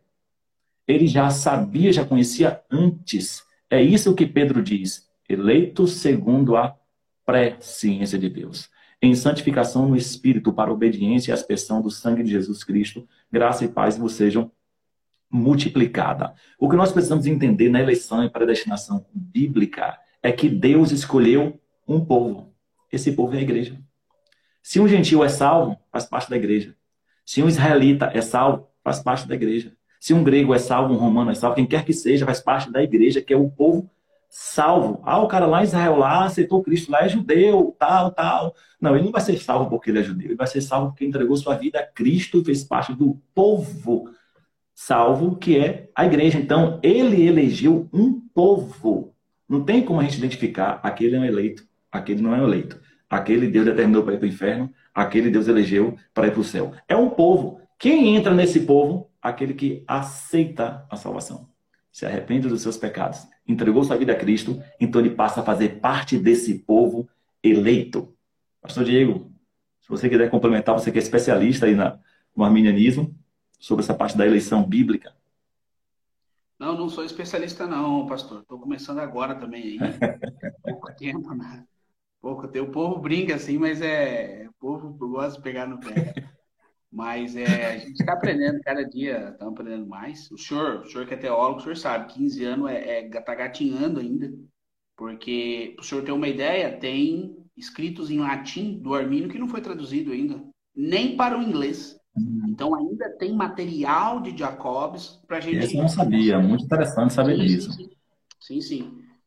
Ele já sabia, já conhecia antes. É isso que Pedro diz, eleito segundo a presciência de Deus. Em santificação no Espírito, para obediência e aspersão do sangue de Jesus Cristo, graça e paz vos sejam multiplicada. O que nós precisamos entender na eleição e predestinação bíblica é que Deus escolheu um povo. Esse povo é a igreja. Se um gentil é salvo, faz parte da igreja. Se um israelita é salvo, faz parte da igreja. Se um grego é salvo, um romano é salvo, quem quer que seja, faz parte da igreja, que é o povo salvo. Ah, o cara lá em Israel lá aceitou Cristo, lá é judeu, tal, tal. Não, ele não vai ser salvo porque ele é judeu, ele vai ser salvo porque entregou sua vida a Cristo e fez parte do povo salvo, que é a igreja. Então, ele elegeu um povo. Não tem como a gente identificar aquele é um eleito, aquele não é um eleito. Aquele Deus determinou para ir para o inferno, aquele Deus elegeu para ir para o céu. É um povo. Quem entra nesse povo? Aquele que aceita a salvação. Se arrepende dos seus pecados, entregou sua vida a Cristo, então ele passa a fazer parte desse povo eleito. Pastor Diego, se você quiser complementar, você que é especialista aí na, no arminianismo, sobre essa parte da eleição bíblica. Não, não sou especialista não, pastor. Estou começando agora também aí. Pouco tempo, né? Pouco. O povo brinca assim, mas é. O povo gosta de pegar no pé. Mas é, a gente está aprendendo cada dia, estamos aprendendo mais. O senhor, o senhor que é teólogo, o senhor sabe, 15 anos é, é tá gatinhando ainda. Porque, para o senhor ter uma ideia, tem escritos em latim do Armínio que não foi traduzido ainda. nem para o inglês. Hum. Então ainda tem material de Jacobs para a gente. Isso eu não sabia, muito interessante saber sim, disso. Sim, sim. sim.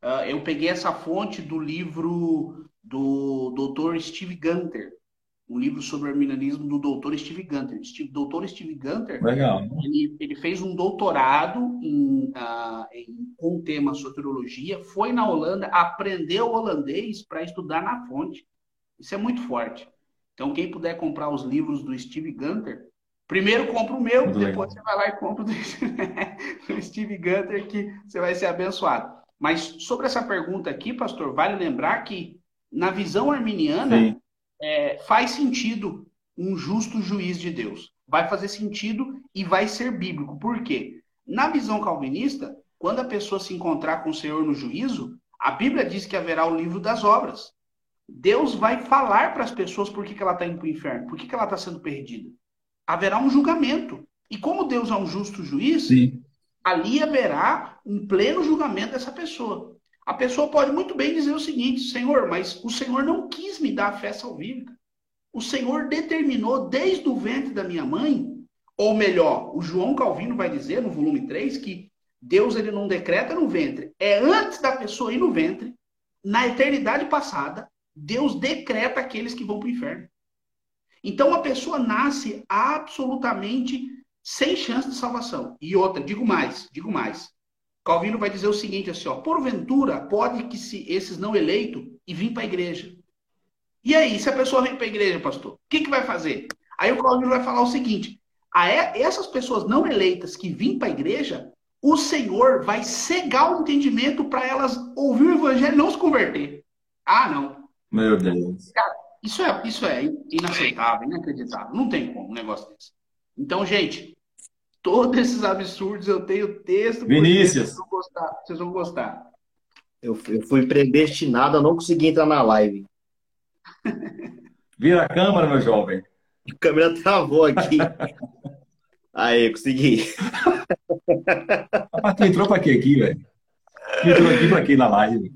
Uh, eu peguei essa fonte do livro do Dr. Steve Gunter, um livro sobre o arminianismo do Dr. Steve Gunter. Steve, Dr. Steve Gunter, Legal. Ele, ele fez um doutorado em, uh, em, com o tema soteriologia, foi na Holanda, aprendeu holandês para estudar na fonte. Isso é muito forte. Então, quem puder comprar os livros do Steve Gunter, primeiro compra o meu, muito depois legal. você vai lá e compra o do Steve Gunter, que você vai ser abençoado. Mas sobre essa pergunta aqui, pastor, vale lembrar que na visão arminiana é, faz sentido um justo juiz de Deus. Vai fazer sentido e vai ser bíblico. Por quê? Na visão calvinista, quando a pessoa se encontrar com o Senhor no juízo, a Bíblia diz que haverá o livro das obras. Deus vai falar para as pessoas por que, que ela está indo para o inferno, por que, que ela está sendo perdida. Haverá um julgamento. E como Deus é um justo juiz, Sim ali haverá um pleno julgamento dessa pessoa. A pessoa pode muito bem dizer o seguinte: Senhor, mas o Senhor não quis me dar a fé salvífica. O Senhor determinou desde o ventre da minha mãe, ou melhor, o João Calvino vai dizer no volume 3 que Deus ele não decreta no ventre, é antes da pessoa ir no ventre, na eternidade passada, Deus decreta aqueles que vão para o inferno. Então a pessoa nasce absolutamente sem chance de salvação. E outra, digo mais, digo mais. Calvino vai dizer o seguinte assim, ó, porventura pode que se esses não eleitos e vir para a igreja. E aí, se a pessoa vem para a igreja, pastor, o que, que vai fazer? Aí o Calvino vai falar o seguinte: a essas pessoas não eleitas que vêm para a igreja, o Senhor vai cegar o entendimento para elas ouvir o evangelho e não se converter. Ah, não. Meu Deus. Cara, isso é, isso é inaceitável, inacreditável. Não tem como um negócio desse. Então, gente, todos esses absurdos, eu tenho texto. Vinícius. Vocês vão gostar. Vocês vão gostar. Eu, eu fui predestinado a não conseguir entrar na live. Vira a câmera, meu jovem. A câmera travou aqui. Aí, consegui. Rapaz, tu entrou pra quê aqui, velho? Entrou aqui pra quê na live?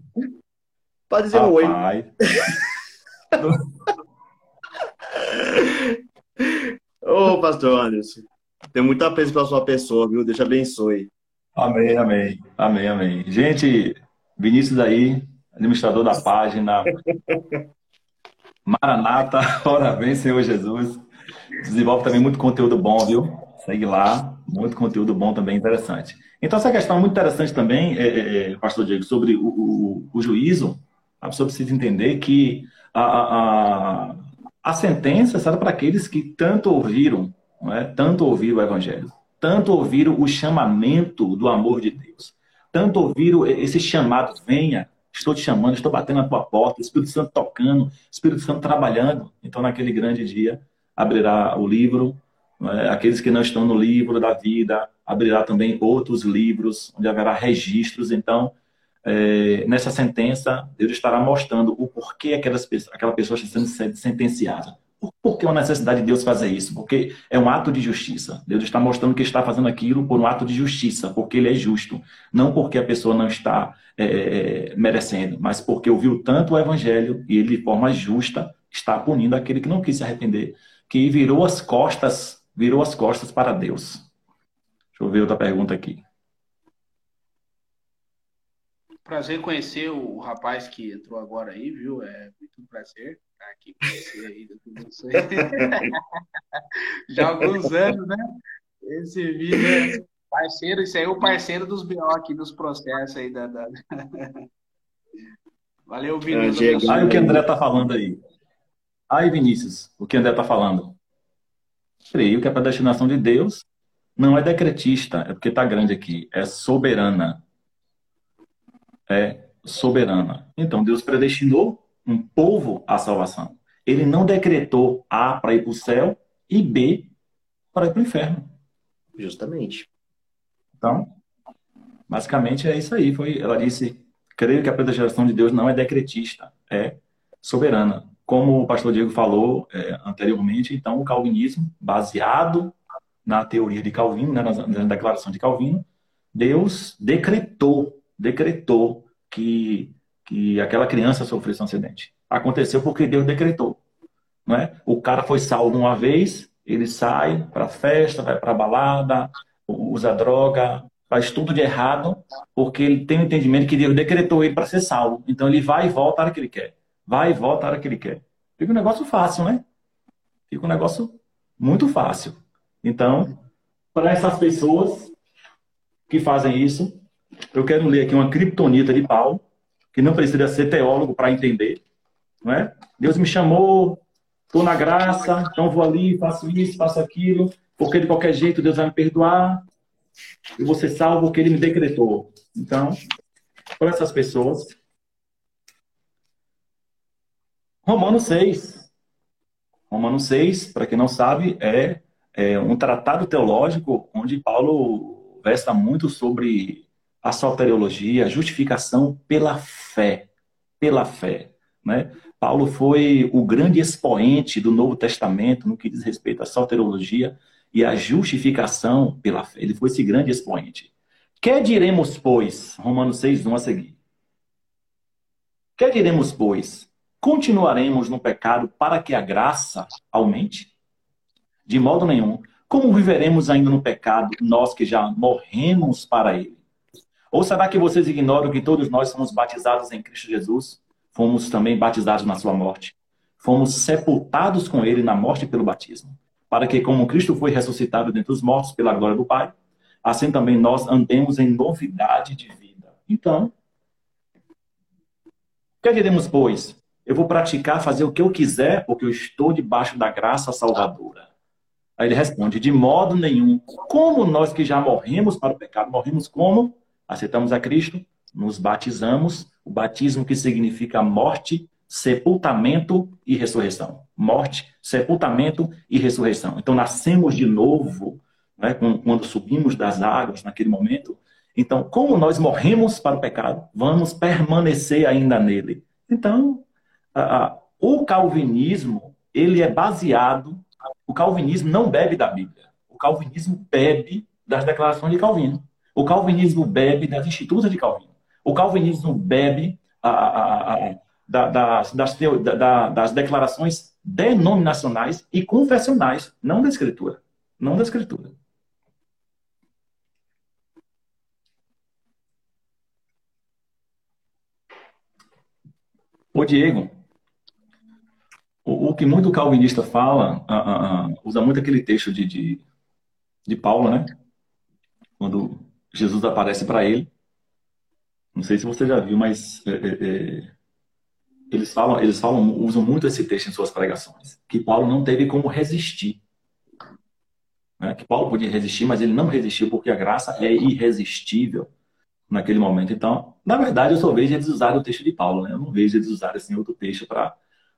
Pode dizer um oi. Ô, pastor Anderson. Tenho muito apreço pela sua pessoa, viu? Deus te abençoe. Amém, amém. Amém, amém. Gente, Vinícius aí, administrador da página. Maranata, ora vem, Senhor Jesus. Desenvolve também muito conteúdo bom, viu? Segue lá, muito conteúdo bom também, interessante. Então, essa questão é muito interessante também, é, é, é, Pastor Diego, sobre o, o, o, juízo. A pessoa precisa entender que a, a, a sentença será para aqueles que tanto ouviram não é? tanto ouvir o Evangelho, tanto ouvir o chamamento do amor de Deus, tanto ouvir esse chamado, venha, estou te chamando, estou batendo na tua porta, Espírito Santo tocando, Espírito Santo trabalhando. Então, naquele grande dia, abrirá o livro, é? aqueles que não estão no livro da vida, abrirá também outros livros, onde haverá registros. Então, é, nessa sentença, Deus estará mostrando o porquê aquelas, aquela pessoa está sendo sentenciada. Por que a necessidade de Deus fazer isso? Porque é um ato de justiça. Deus está mostrando que está fazendo aquilo por um ato de justiça, porque ele é justo. Não porque a pessoa não está é, é, merecendo, mas porque ouviu tanto o evangelho e ele, de forma justa, está punindo aquele que não quis se arrepender, que virou as costas, virou as costas para Deus. Deixa eu ver outra pergunta aqui. Prazer conhecer o rapaz que entrou agora aí, viu? É muito prazer estar aqui com você aí, você. Já há alguns anos, né? Esse vídeo é parceiro, isso aí é o parceiro dos BO aqui, dos processos aí da. da... Valeu, Vinícius. Aí o que o André tá falando aí. Aí, Vinícius, o que o André tá falando. Creio que a predestinação de Deus não é decretista, é porque está grande aqui, é soberana. É soberana. Então, Deus predestinou um povo à salvação. Ele não decretou A para ir para o céu e B para ir para o inferno. Justamente. Então, basicamente é isso aí. Foi, ela disse: creio que a predestinação de Deus não é decretista, é soberana. Como o pastor Diego falou é, anteriormente, então o calvinismo, baseado na teoria de Calvino, né, na, na declaração de Calvino, Deus decretou, decretou que que aquela criança sofresse um acidente. Aconteceu porque Deus decretou. não é? O cara foi salvo uma vez, ele sai para festa, vai para balada, usa droga, faz tudo de errado, porque ele tem o um entendimento que Deus decretou ele para ser salvo. Então ele vai e volta a hora que ele quer. Vai e volta a hora que ele quer. Fica um negócio fácil, né? Fica um negócio muito fácil. Então, para essas pessoas que fazem isso, eu quero ler aqui uma criptonita de Paulo, que não precisa ser teólogo para entender. Não é? Deus me chamou, estou na graça, então vou ali, faço isso, faço aquilo, porque de qualquer jeito Deus vai me perdoar, eu vou ser salvo porque Ele me decretou. Então, para essas pessoas. Romanos 6. Romanos 6, para quem não sabe, é, é um tratado teológico onde Paulo versa muito sobre a soteriologia, a justificação pela fé. Pela fé. Né? Paulo foi o grande expoente do Novo Testamento no que diz respeito à soteriologia e à justificação pela fé. Ele foi esse grande expoente. Que diremos, pois? Romanos 6, 1 a seguir. Que diremos, pois? Continuaremos no pecado para que a graça aumente? De modo nenhum. Como viveremos ainda no pecado, nós que já morremos para ele? Ou será que vocês ignoram que todos nós somos batizados em Cristo Jesus? Fomos também batizados na sua morte. Fomos sepultados com ele na morte pelo batismo. Para que, como Cristo foi ressuscitado dentre os mortos pela glória do Pai, assim também nós andemos em novidade de vida. Então, o que diremos, pois? Eu vou praticar, fazer o que eu quiser, porque eu estou debaixo da graça salvadora. Aí ele responde: de modo nenhum. Como nós que já morremos para o pecado, morremos como? Aceitamos a Cristo, nos batizamos, o batismo que significa morte, sepultamento e ressurreição. Morte, sepultamento e ressurreição. Então, nascemos de novo, né, quando subimos das águas naquele momento. Então, como nós morremos para o pecado, vamos permanecer ainda nele. Então, a, a, o calvinismo, ele é baseado, o calvinismo não bebe da Bíblia. O calvinismo bebe das declarações de Calvino. O calvinismo bebe das institutas de Calvino. O calvinismo bebe a, a, a, das, das, das declarações denominacionais e confessionais, não da escritura. Não da escritura. O Diego, o, o, que muito calvinista fala, usa muito aquele texto de, de, de Paulo, né? Quando Jesus aparece para ele. Não sei se você já viu, mas é, é, é, eles falam, eles falam, usam muito esse texto em suas pregações, que Paulo não teve como resistir. Né? Que Paulo podia resistir, mas ele não resistiu porque a graça é irresistível naquele momento. Então, na verdade, eu só vejo eles usarem o texto de Paulo, né? Eu não vejo eles usarem assim, outro texto para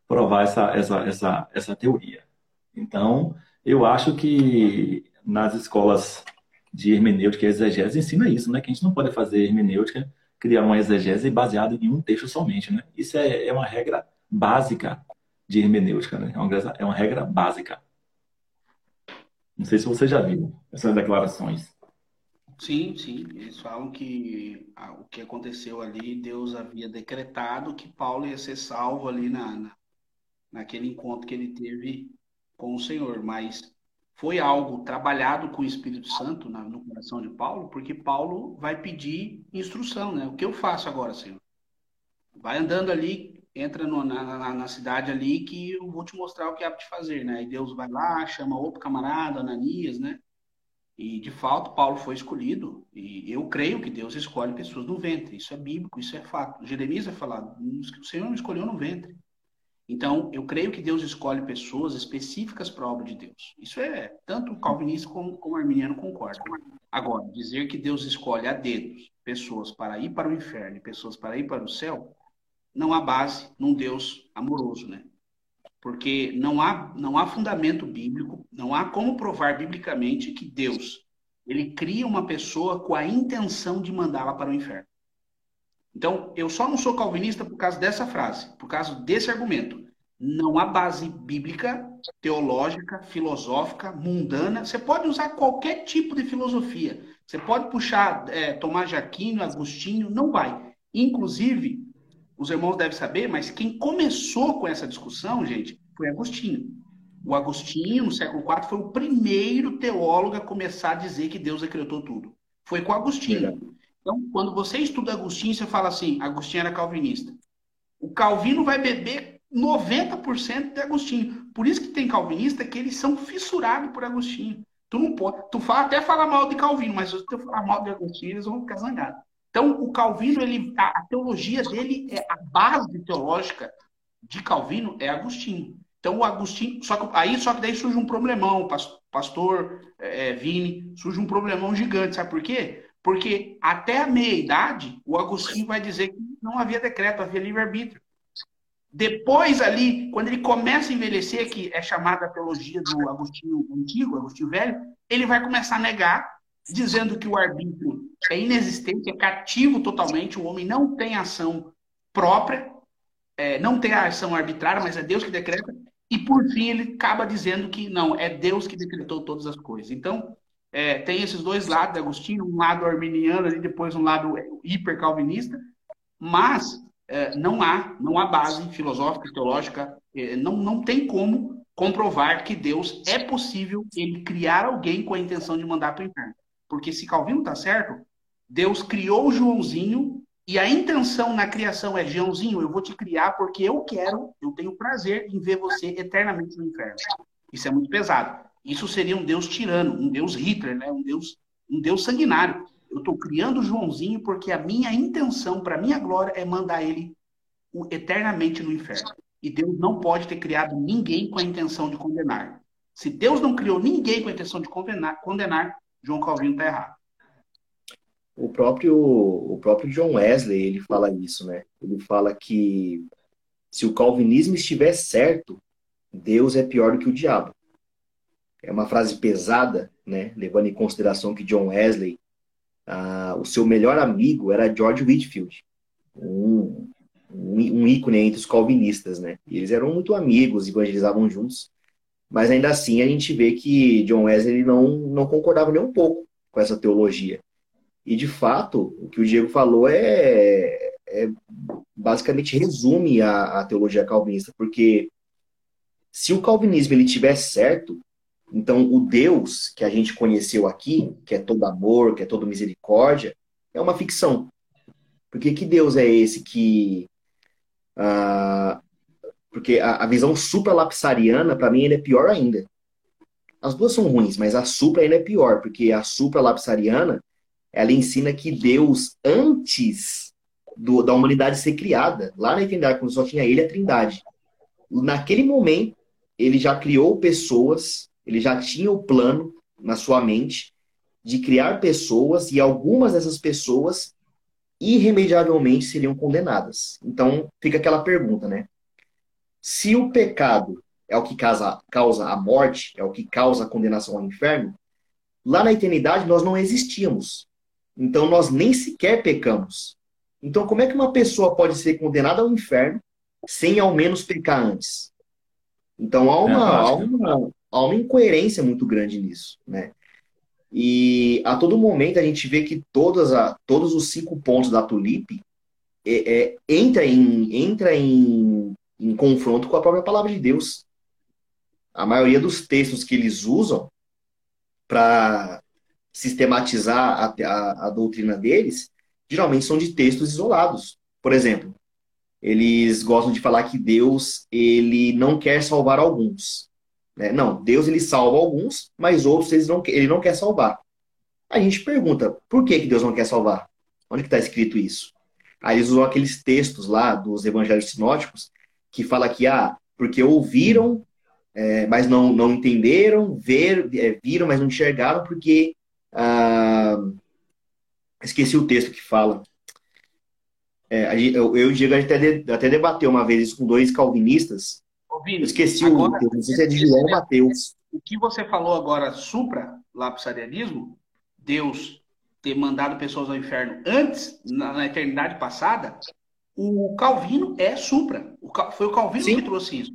provar essa, essa, essa, essa teoria. Então, eu acho que nas escolas de hermenêutica e exegese ensina isso, né? Que a gente não pode fazer hermenêutica, criar uma exegese baseada em um texto somente, né? Isso é, é uma regra básica de hermenêutica, né? É uma, é uma regra básica. Não sei se você já viu essas declarações. Sim, sim. Eles falam que ah, o que aconteceu ali, Deus havia decretado que Paulo ia ser salvo ali na, na, naquele encontro que ele teve com o Senhor. Mas foi algo trabalhado com o Espírito Santo na, no coração de Paulo, porque Paulo vai pedir instrução, né? O que eu faço agora, Senhor? Vai andando ali, entra no, na, na, cidade ali que eu vou te mostrar o que há de fazer, né? E Deus vai lá, chama outro camarada, Ananias, né? E de fato, Paulo foi escolhido, e eu creio que Deus escolhe pessoas no ventre. Isso é bíblico, isso é fato. Jeremias vai falar: o Senhor me escolheu no ventre. Então, eu creio que Deus escolhe pessoas específicas para a obra de Deus. Isso é, tanto o calvinista como, como o arminiano concordam. Agora, dizer que Deus escolhe a dedos pessoas para ir para o inferno e pessoas para ir para o céu, não há base num Deus amoroso, né? Porque não há, não há fundamento bíblico, não há como provar biblicamente que Deus ele cria uma pessoa com a intenção de mandá-la para o inferno. Então, eu só não sou calvinista por causa dessa frase, por causa desse argumento. Não há base bíblica, teológica, filosófica, mundana. Você pode usar qualquer tipo de filosofia. Você pode puxar é, Tomás de Aquino, Agostinho, não vai. Inclusive, os irmãos devem saber, mas quem começou com essa discussão, gente, Foi Agostinho. O Agostinho, no século IV, foi o primeiro teólogo a começar a dizer que Deus decretou tudo. Foi com Agostinho. Então, quando você estuda Agostinho, você fala assim: Agostinho era calvinista. O Calvino vai beber 90% de Agostinho. Por isso que tem calvinista que eles são fissurados por Agostinho. Tu não pode. Tu fala, até fala mal de Calvino, mas se tu falar mal de Agostinho, eles vão ficar zangados. Então, o Calvino, ele, a, a, teologia dele, é a base teológica de Calvino é Agostinho. Então, o Agostinho. Só que, aí, só que daí surge um problemão, pastor é, é, Vini, surge um problemão gigante. Sabe por quê? Porque até a meia-idade, o Agostinho vai dizer que não havia decreto, havia livre-arbítrio. Depois ali, quando ele começa a envelhecer, que é chamada a teologia do Agostinho Antigo, Agostinho Velho, ele vai começar a negar, dizendo que o arbítrio é inexistente, é cativo totalmente, o homem não tem ação própria, é, não tem ação arbitrária, mas é Deus que decreta. E por fim ele acaba dizendo que não, é Deus que decretou todas as coisas. Então, é, tem esses dois lados Agostinho, um lado arminiano e depois um lado hiper-calvinista, mas é, não há, não há base filosófica, teológica, é, não, não tem como comprovar que Deus é possível ele criar alguém com a intenção de mandar para o inferno. Porque se Calvino está certo, Deus criou Joãozinho e a intenção na criação é Joãozinho, eu vou te criar porque eu quero, eu tenho prazer em ver você eternamente no inferno. Isso é muito pesado. Isso seria um Deus tirano, um Deus Hitler, né? um Deus um Deus sanguinário. Eu estou criando Joãozinho porque a minha intenção, para minha glória, é mandar ele eternamente no inferno. E Deus não pode ter criado ninguém com a intenção de condenar. Se Deus não criou ninguém com a intenção de condenar, condenar João Calvino está errado. O próprio, o próprio John Wesley, ele fala isso, né? Ele fala que se o calvinismo estiver certo, Deus é pior do que o diabo. É uma frase pesada, né? Levando em consideração que John Wesley ah, o seu melhor amigo era George Whitfield, um, um, ícone entre os calvinistas, né? E eles eram muito amigos, evangelizavam juntos, mas ainda assim a gente vê que John Wesley não, não concordava nem um pouco com essa teologia. E de fato, o que o Diego falou é, é basicamente resume a, a teologia calvinista, porque se o calvinismo ele tiver certo, então, o Deus que a gente conheceu aqui, que é todo amor, que é todo misericórdia, é uma ficção. Porque que Deus é esse que. Ah, porque a, a visão supralapsariana, para mim, ele é pior ainda. As duas são ruins, mas a supra ainda é pior, porque a supralapsariana, ela ensina que Deus, antes do, da humanidade ser criada, lá na eternidade, quando só tinha ele, a trindade, naquele momento, ele já criou pessoas ele já tinha o plano na sua mente de criar pessoas e algumas dessas pessoas irremediavelmente seriam condenadas. Então fica aquela pergunta, né? Se o pecado é o que causa, causa a morte, é o que causa a condenação ao inferno, lá na eternidade nós não existíamos. Então nós nem sequer pecamos. Então como é que uma pessoa pode ser condenada ao inferno sem ao menos pecar antes? Então há uma, é, há uma, há uma incoerência muito grande nisso, né? E a todo momento a gente vê que todas a, todos os cinco pontos da Tulipe é, é, entra, em, entra em, em confronto com a própria palavra de Deus. A maioria dos textos que eles usam para sistematizar a, a, a, doutrina deles, geralmente são de textos isolados. Por exemplo, eles gostam de falar que Deus ele não quer salvar alguns. Né? Não, Deus ele salva alguns, mas outros ele não, ele não quer salvar. A gente pergunta, por que, que Deus não quer salvar? Onde está escrito isso? Aí eles usam aqueles textos lá dos evangelhos sinóticos que fala que, ah, porque ouviram, é, mas não, não entenderam, ver, é, viram, mas não enxergaram, porque. Ah, esqueci o texto que fala. É, eu, eu e o Diego, até, até debateu uma vez isso com dois calvinistas, Vini, esqueci agora, o não sei se é de João Mateus. O que você falou agora, supra lapsarianismo, Deus ter mandado pessoas ao inferno antes, na, na eternidade passada, o Calvino é supra. O, foi o Calvino Sim. que trouxe isso.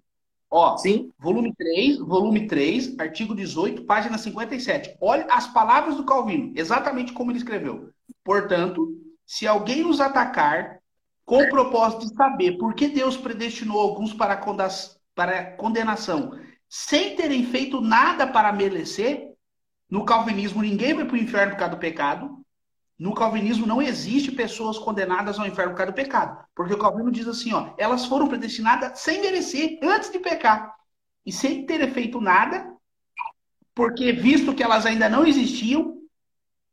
Ó, Sim. volume 3, volume 3, artigo 18, página 57. Olha as palavras do Calvino, exatamente como ele escreveu. Portanto, se alguém nos atacar com o propósito de saber por que Deus predestinou alguns para para condenação, sem terem feito nada para merecer, no calvinismo ninguém vai para o inferno por causa do pecado. No calvinismo não existe pessoas condenadas ao inferno por causa do pecado. Porque o calvinismo diz assim, ó, elas foram predestinadas sem merecer, antes de pecar. E sem ter feito nada, porque visto que elas ainda não existiam,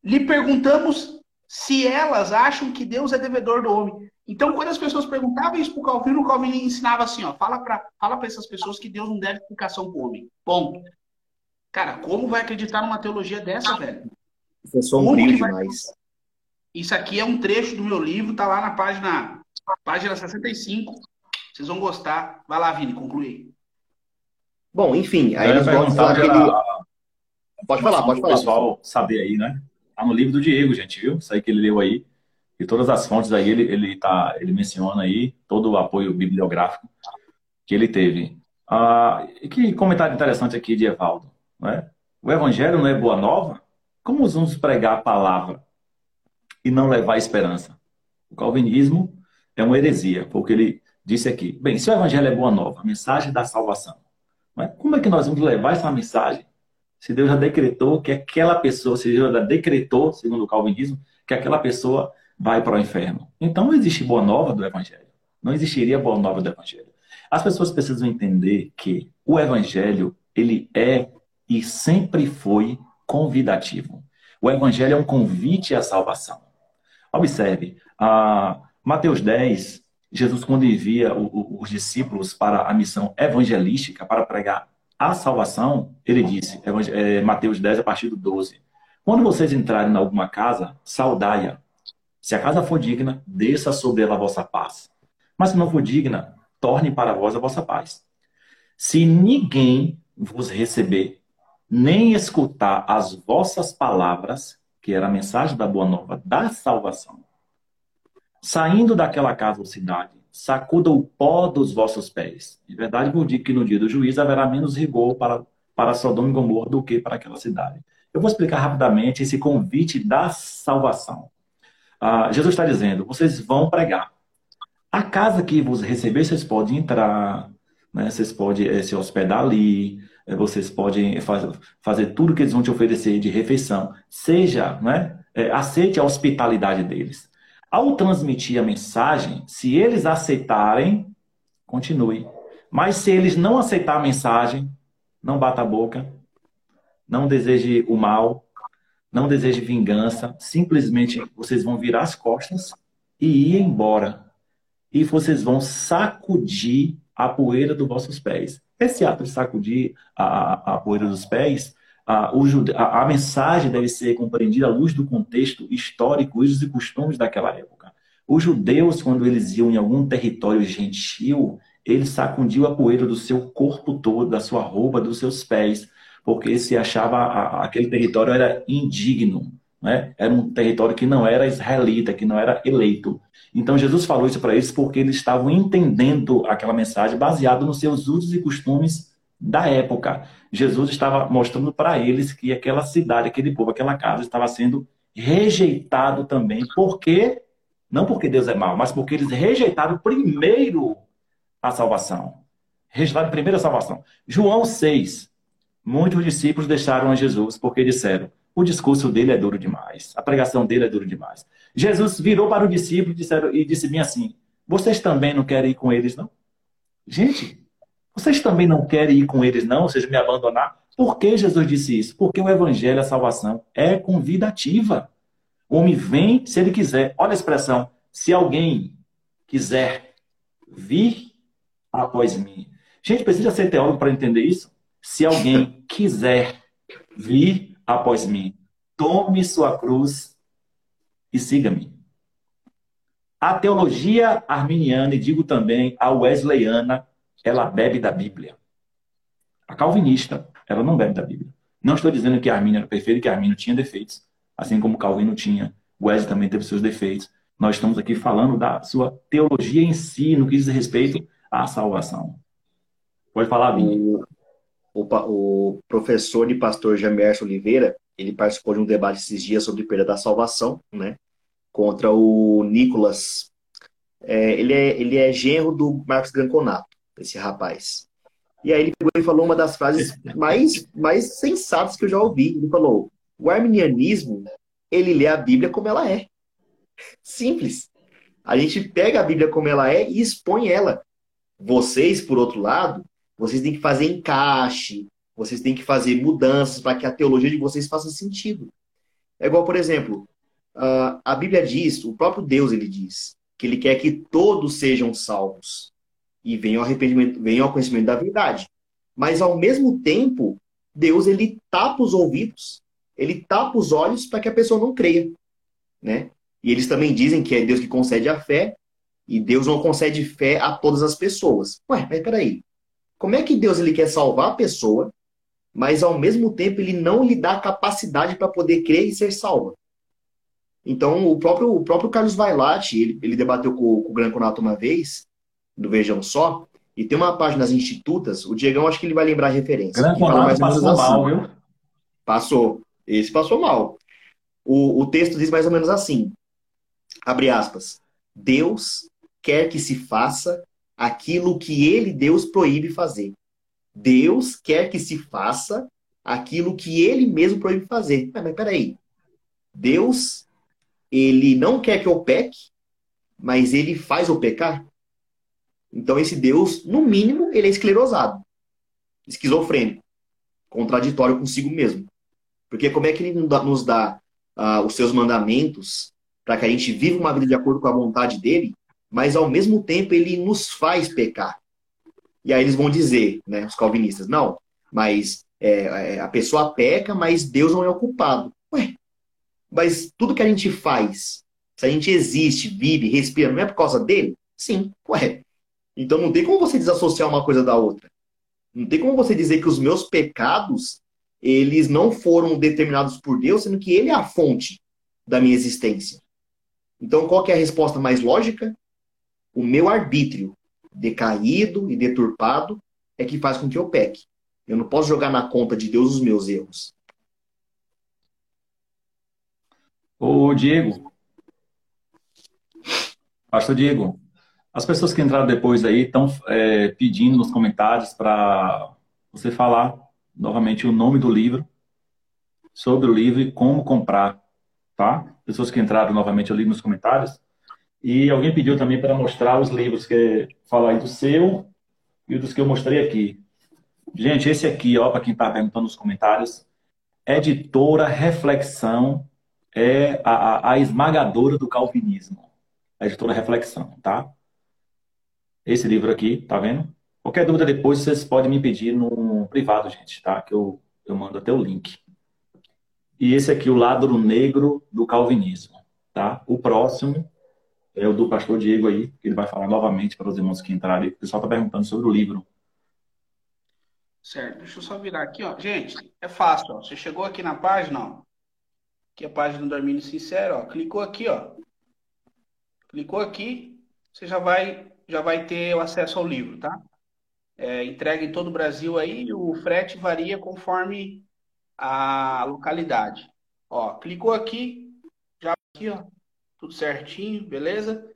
lhe perguntamos se elas acham que Deus é devedor do homem. Então, quando as pessoas perguntavam isso para o Calvino, o Calvino ensinava assim, ó, fala para fala essas pessoas que Deus não deve explicação para o homem. Ponto. Cara, como vai acreditar numa teologia dessa, velho? Isso é sombrio demais. Isso aqui é um trecho do meu livro, tá lá na página, página 65. Vocês vão gostar. Vai lá, Vini, conclui. Bom, enfim, aí eles vão falar aquele... Pode falar, pode falar. O pessoal saber aí, né? Tá no livro do Diego, gente, viu? Isso aí que ele leu aí. E todas as fontes aí ele, ele, tá, ele menciona aí todo o apoio bibliográfico que ele teve. Ah, e que comentário interessante aqui de Evaldo. Né? O evangelho não é boa nova? Como vamos pregar a palavra e não levar esperança? O calvinismo é uma heresia, porque ele disse aqui. Bem, se o evangelho é boa nova, a mensagem da salvação, é? como é que nós vamos levar essa mensagem se Deus já decretou que aquela pessoa, se Deus já decretou, segundo o calvinismo, que aquela pessoa vai para o inferno. Então não existe boa nova do evangelho. Não existiria boa nova do evangelho. As pessoas precisam entender que o evangelho, ele é e sempre foi convidativo. O evangelho é um convite à salvação. Observe, a Mateus 10, Jesus, quando envia os discípulos para a missão evangelística, para pregar a salvação, ele disse, é, Mateus 10, a partir do 12: Quando vocês entrarem em alguma casa, saudai-a. Se a casa for digna, desça sobre ela a vossa paz. Mas se não for digna, torne para vós a vossa paz. Se ninguém vos receber, nem escutar as vossas palavras, que era a mensagem da boa nova, da salvação, saindo daquela casa ou cidade, sacuda o pó dos vossos pés. De verdade vos digo que no dia do juízo haverá menos rigor para, para Sodoma e Gomorra do que para aquela cidade. Eu vou explicar rapidamente esse convite da salvação. Ah, Jesus está dizendo: vocês vão pregar. A casa que vos receber, vocês podem entrar, né? vocês podem é, se hospedar ali, é, vocês podem faz, fazer tudo que eles vão te oferecer de refeição. Seja, né? É, aceite a hospitalidade deles. Ao transmitir a mensagem, se eles aceitarem, continue. Mas se eles não aceitar a mensagem, não bata a boca, não deseje o mal, não deseje vingança, simplesmente vocês vão virar as costas e ir embora. E vocês vão sacudir a poeira dos vossos pés. Esse ato de sacudir a, a poeira dos pés, a, o, a, a, mensagem deve ser compreendida à luz do contexto histórico, usos e costumes daquela época. Os judeus, quando eles iam em algum território gentil, eles sacudiam a poeira do seu corpo todo, da sua roupa, dos seus pés, porque se achava a, aquele território era indigno, né? era um território que não era israelita, que não era eleito. Então Jesus falou isso para eles porque eles estavam entendendo aquela mensagem baseado nos seus usos e costumes da época. Jesus estava mostrando para eles que aquela cidade, aquele povo, aquela casa estava sendo rejeitado também, porque não porque Deus é mau, mas porque eles rejeitaram primeiro a salvação. Rejeitaram primeiro a salvação. João 6, Muitos discípulos deixaram a Jesus porque disseram: o discurso dele é duro demais, a pregação dele é dura demais. Jesus virou para o discípulo e, e disse bem assim: vocês também não querem ir com eles, não? Gente, vocês também não querem ir com eles, não? Ou seja, me abandonar? Por que Jesus disse isso? Porque o evangelho, a salvação, é convidativa. O homem vem se ele quiser. Olha a expressão: se alguém quiser vir após mim. Gente, precisa ser teólogo para entender isso? Se alguém quiser vir após mim, tome sua cruz e siga-me. A teologia arminiana, e digo também a wesleyana, ela bebe da Bíblia. A calvinista, ela não bebe da Bíblia. Não estou dizendo que a Armínio era perfeita, que a Armínio tinha defeitos, assim como Calvino tinha. Wesley também teve seus defeitos. Nós estamos aqui falando da sua teologia em si, no que diz respeito à salvação. Pode falar, Vini o, o professor e pastor Jamerson Oliveira, ele participou de um debate esses dias sobre perda da salvação, né? Contra o Nicolas. É, ele, é, ele é genro do Marcos Granconato, esse rapaz. E aí ele pegou e falou uma das frases mais, mais sensatas que eu já ouvi. Ele falou: o arminianismo, ele lê a Bíblia como ela é. Simples. A gente pega a Bíblia como ela é e expõe ela. Vocês, por outro lado, vocês têm que fazer encaixe, vocês têm que fazer mudanças para que a teologia de vocês faça sentido. É igual, por exemplo, a Bíblia diz, o próprio Deus ele diz, que ele quer que todos sejam salvos e venham ao arrependimento, venham ao conhecimento da verdade. Mas ao mesmo tempo, Deus ele tapa os ouvidos, ele tapa os olhos para que a pessoa não creia, né? E eles também dizem que é Deus que concede a fé e Deus não concede fé a todas as pessoas. Ué, mas peraí. Como é que Deus ele quer salvar a pessoa, mas ao mesmo tempo ele não lhe dá capacidade para poder crer e ser salva? Então, o próprio, o próprio Carlos Vailate, ele, ele debateu com, com o Gran Conato uma vez, do Vejam Só, e tem uma página das Institutas, o Diegão acho que ele vai lembrar a referência. Gran Conato passou assim. mal, viu? Passou. Esse passou mal. O, o texto diz mais ou menos assim, abre aspas, Deus quer que se faça aquilo que ele, Deus, proíbe fazer. Deus quer que se faça aquilo que ele mesmo proíbe fazer. Mas, mas peraí, Deus ele não quer que eu peque, mas ele faz eu pecar? Então esse Deus, no mínimo, ele é esclerosado, esquizofrênico, contraditório consigo mesmo. Porque como é que ele nos dá uh, os seus mandamentos para que a gente viva uma vida de acordo com a vontade dele, mas ao mesmo tempo ele nos faz pecar? E aí eles vão dizer, né, os calvinistas, não, mas é, é a pessoa peca, mas Deus não é o culpado. Ué, mas tudo que a gente faz, se a gente existe, vive, respira, não é por causa dele? Sim, ué. Então não tem como você desassociar uma coisa da outra. Não tem como você dizer que os meus pecados, eles não foram determinados por Deus, sendo que ele é a fonte da minha existência. Então qual é a resposta mais lógica? O meu arbítrio decaído e deturpado é que faz com que eu peque. Eu não posso jogar na conta de Deus os meus erros. Ô, Diego. Pastor Diego, as pessoas que entraram depois aí estão é, pedindo nos comentários para você falar novamente o nome do livro, sobre o livro e como comprar, tá? Pessoas que entraram novamente ali nos comentários. E alguém pediu também para mostrar os livros que falar aí do seu e dos que eu mostrei aqui. Gente, esse aqui, ó, para quem está perguntando nos comentários, editora Reflexão é a, a esmagadora do calvinismo. A editora Reflexão, tá? Esse livro aqui, tá vendo? Qualquer dúvida depois vocês podem me pedir no privado, gente, tá? Que eu, eu mando até o link. E esse aqui, o lado negro do calvinismo, tá? O próximo é o do pastor Diego aí, que ele vai falar novamente para os irmãos que entrarem. O pessoal está perguntando sobre o livro. Certo, deixa eu só virar aqui, ó. Gente, é fácil, ó. Você chegou aqui na página, ó que é a página do Armínio Sincero, ó. Clicou aqui, ó. Clicou aqui, você já vai, já vai ter o acesso ao livro, tá? É, entrega em todo o Brasil aí, o frete varia conforme a localidade. Ó, clicou aqui, já aqui, ó, tudo certinho, beleza?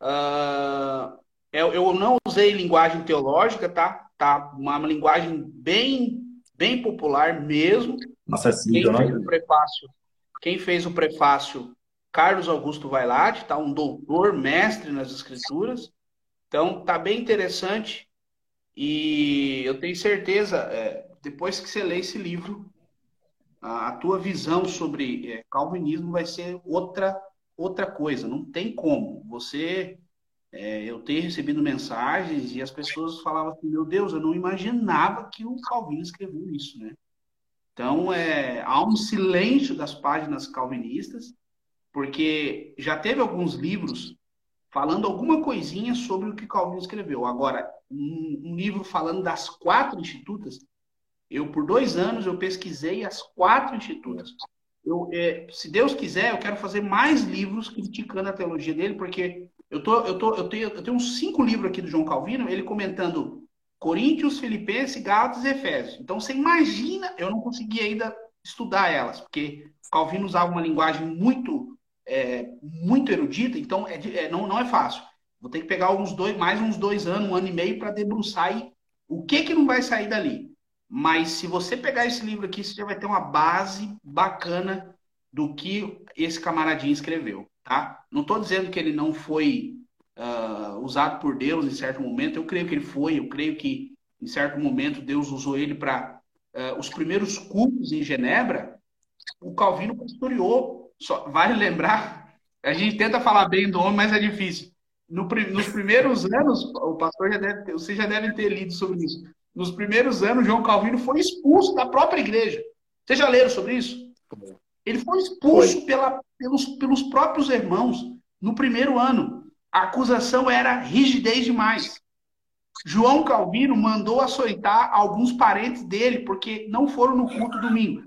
Uh, eu, eu não usei linguagem teológica, tá? Tá uma linguagem bem, bem popular mesmo. Acessível, Quem né? prefácio quem fez o prefácio, Carlos Augusto Vailate, tá? Um doutor, mestre nas escrituras. Então, tá bem interessante. E eu tenho certeza, é, depois que você lê esse livro, a, a tua visão sobre é, calvinismo vai ser outra outra coisa. Não tem como. Você, é, eu tenho recebido mensagens e as pessoas falavam assim: Meu Deus, eu não imaginava que o Calvino escreveu isso, né? Então, é, há um silêncio das páginas calvinistas, porque já teve alguns livros falando alguma coisinha sobre o que Calvino escreveu. Agora, um, um livro falando das quatro institutas, eu, por dois anos, eu pesquisei as quatro institutas. Eu, é, se Deus quiser, eu quero fazer mais livros criticando a teologia dele, porque eu, tô, eu, tô, eu, tenho, eu tenho uns cinco livros aqui do João Calvino, ele comentando Coríntios, Filipenses, Gálatas e Efésios. Então você imagina, eu não consegui ainda estudar elas, porque Calvino usava uma linguagem muito é, muito erudita, então é, é, não, não é fácil. Vou ter que pegar uns dois, mais uns dois anos, um ano e meio para debruçar e o que que não vai sair dali? Mas se você pegar esse livro aqui, você já vai ter uma base bacana do que esse camaradinho escreveu, tá? Não estou dizendo que ele não foi uh, usado por Deus em certo momento. Eu creio que ele foi. Eu creio que em certo momento Deus usou ele para uh, ah, os primeiros cultos em Genebra. O Calvino pastoreou. Só, vale lembrar, a gente tenta falar bem do homem, mas é difícil. No, nos primeiros anos, o pastor já deve ter, vocês já devem ter lido sobre isso. Nos primeiros anos, João Calvino foi expulso da própria igreja. Vocês já leram sobre isso? Ele foi expulso foi. Pela, pelos, pelos próprios irmãos no primeiro ano. A acusação era rigidez demais. João Calvino mandou açoitar alguns parentes dele, porque não foram no culto domingo.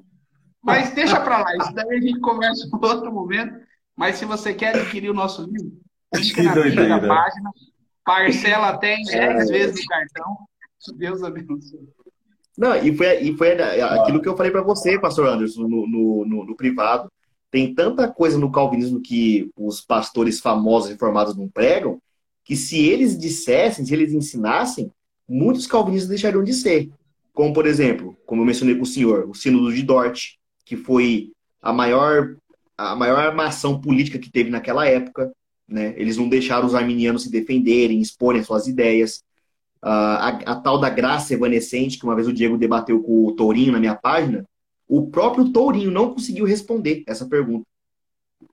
Mas deixa para lá, isso daí a gente conversa em outro momento. Mas se você quer adquirir o nosso livro, clica na primeira página, parcela até em 10 é. vezes o cartão. Deus abençoe. Não, e foi, e foi aquilo que eu falei para você, pastor Anderson, no, no, no, no, privado. Tem tanta coisa no calvinismo que os pastores famosos reformados não pregam, que se eles dissessem, se eles ensinassem, muitos calvinistas deixariam de ser. Como, por exemplo, como eu mencionei com o senhor, o Sínodo de Dort, que foi a maior, a maior armação política que teve naquela época. Né? Eles não deixaram os arminianos se defenderem, exporem suas ideias. A, a, tal da graça evanescente, que uma vez o Diego debateu com o Tourinho na minha página, o próprio Tourinho não conseguiu responder essa pergunta.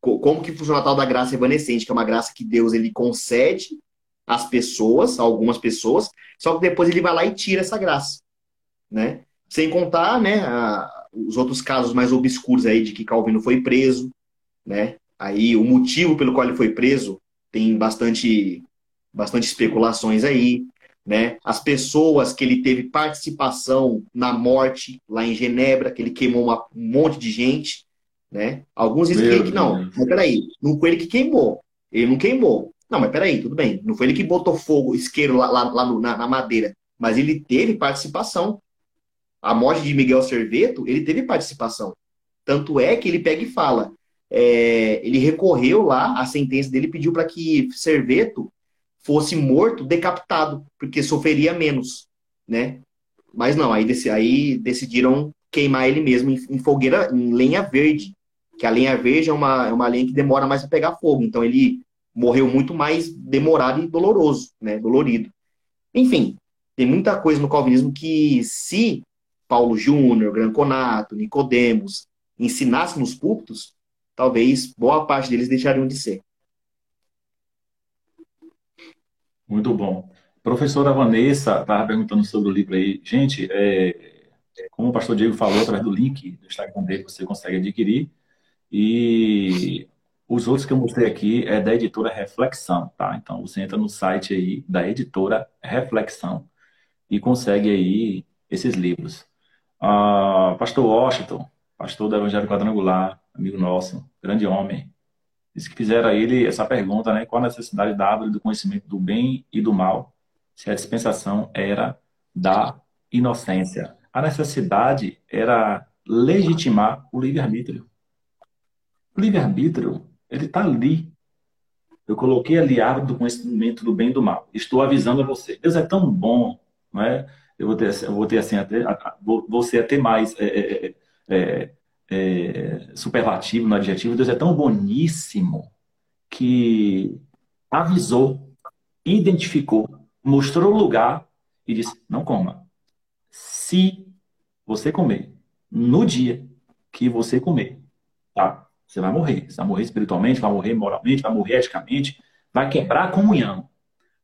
Como que funciona a tal da graça evanescente, que é uma graça que Deus ele concede às pessoas, a algumas pessoas, só que depois ele vai lá e tira essa graça, né? Sem contar, né, a, os outros casos mais obscuros aí de que Calvino foi preso, né? Aí o motivo pelo qual ele foi preso tem bastante bastante especulações aí né? As pessoas que ele teve participação na morte lá em Genebra, que ele queimou uma, um monte de gente, né? Alguns dizem que não, mas peraí, não foi ele que queimou, ele não queimou. Não, mas peraí, tudo bem, não foi ele que botou fogo, isqueiro lá, lá, lá no, na, na, madeira, mas ele teve participação. A morte de Miguel Serveto, ele teve participação. Tanto é que ele pega e fala, é, ele recorreu lá, a sentença dele pediu para que Serveto fosse morto decapitado, porque sofreria menos, né? Mas não, aí, aí decidiram queimar ele mesmo em, em, fogueira, em lenha verde, que a lenha verde é uma, é uma lenha que demora mais a pegar fogo, então ele morreu muito mais demorado e doloroso, né? Dolorido. Enfim, tem muita coisa no calvinismo que se Paulo Júnior, Granconato, Nicodemos ensinassem nos púlpitos, talvez boa parte deles deixariam de ser. Muito bom. Professora Vanessa estava perguntando sobre o livro aí. Gente, é, como o pastor Diego falou, através do link do Instagram dele, você consegue adquirir. E os outros que eu mostrei aqui é da editora Reflexão, tá? Então você entra no site aí da editora Reflexão e consegue aí esses livros. Ah, pastor Washington, pastor do Evangelho Quadrangular, amigo nosso, grande homem, Que fizeram a ele essa pergunta, né? Qual a necessidade da árvore do conhecimento do bem e do mal? Se a dispensação era da inocência. A necessidade era legitimar o livre-arbítrio. O livre-arbítrio, ele está ali. Eu coloquei ali a árvore do conhecimento do bem e do mal. Estou avisando a você. Deus é tão bom, não é? Eu vou ter, eu vou ter assim, até, vou, vou ser até mais é, é, é, é superlativo, no adjetivo, Deus é tão boníssimo que avisou, identificou, mostrou o lugar e disse: não coma. Se você comer no dia que você comer, tá? Você vai morrer. Você vai morrer espiritualmente, vai morrer moralmente, vai morrer eticamente, vai quebrar a comunhão.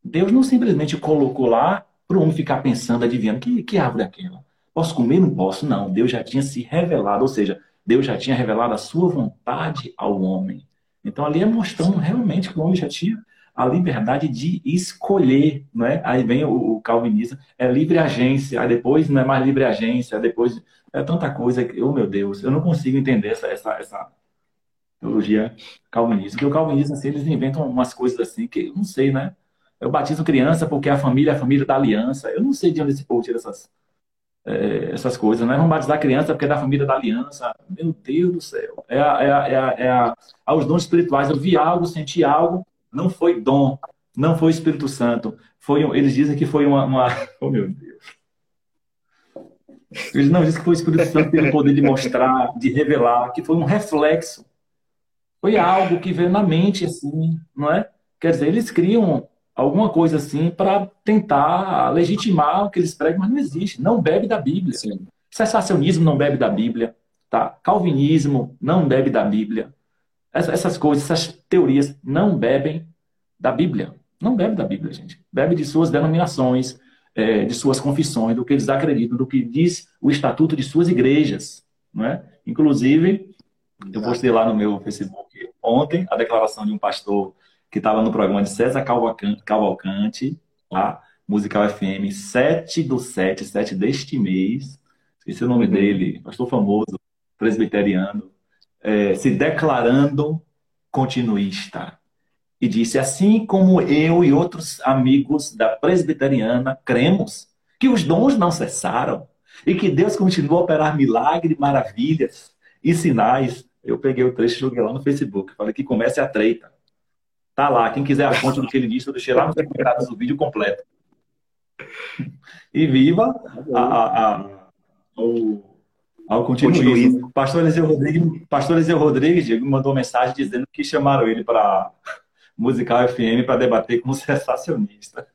Deus não simplesmente colocou lá para o homem ficar pensando, adivinhando, que, que árvore é aquela? Posso comer? Não posso. Não. Deus já tinha se revelado. Ou seja, Deus já tinha revelado a sua vontade ao homem. Então ali é mostrando realmente que o homem já tinha a liberdade de escolher, não é? Aí vem o, o calvinista, é livre agência, aí depois não é mais livre agência, depois é tanta coisa que, oh meu Deus, eu não consigo entender essa, essa, essa teologia calvinista. Porque o calvinista, assim, eles inventam umas coisas assim que eu não sei, né? Eu batizo criança porque a família é a família da aliança. Eu não sei de onde esse povo tira essas, é, essas coisas, né? Vamos batizar criança porque é da família da aliança. Meu Deus do céu. É, é, é, a, é a, aos dons espirituais. Eu vi algo, senti algo, não foi dom, não foi Espírito Santo. Foi, eles dizem que foi uma, uma... Oh, meu Deus. Ele não disse que foi o Espírito Santo que teve o poder de mostrar, de revelar, que foi um reflexo. Foi algo que veio na mente, assim, não é? Quer dizer, eles criam alguma coisa assim para tentar legitimar o que eles pregam, mas não existe. Não bebe da Bíblia. Sim. Sensacionismo não bebe da Bíblia. Tá? Calvinismo não bebe da Bíblia. Essas coisas, essas teorias não bebem da Bíblia. Não bebe da Bíblia, gente. Bebe de suas denominações, é, de suas confissões, do que eles acreditam, do que diz o estatuto de suas igrejas. Não é? Inclusive, eu postei lá no meu Facebook ontem a declaração de um pastor que estava no programa de César Cavalcante, tá? Musical FM, 7 do 7, 7 deste mês. Esse é o nome uhum. dele, pastor famoso, presbiteriano, é, se declarando continuista. E disse: Assim como eu e outros amigos da presbiteriana cremos que os dons não cessaram e que Deus continua a operar milagres, maravilhas e sinais. Eu peguei o trecho e joguei lá no Facebook. Falei que comece a treta. Tá lá. Quem quiser a fonte do que ele disse, eu deixei lá nos comentários do vídeo completo. E viva a, a, a, o, ao continuismo. Pastor Eliseu Rodrigues, Pastor Eliseu Rodrigues Diego, mandou mensagem dizendo que chamaram ele para Musical FM para debater com um sensacionista.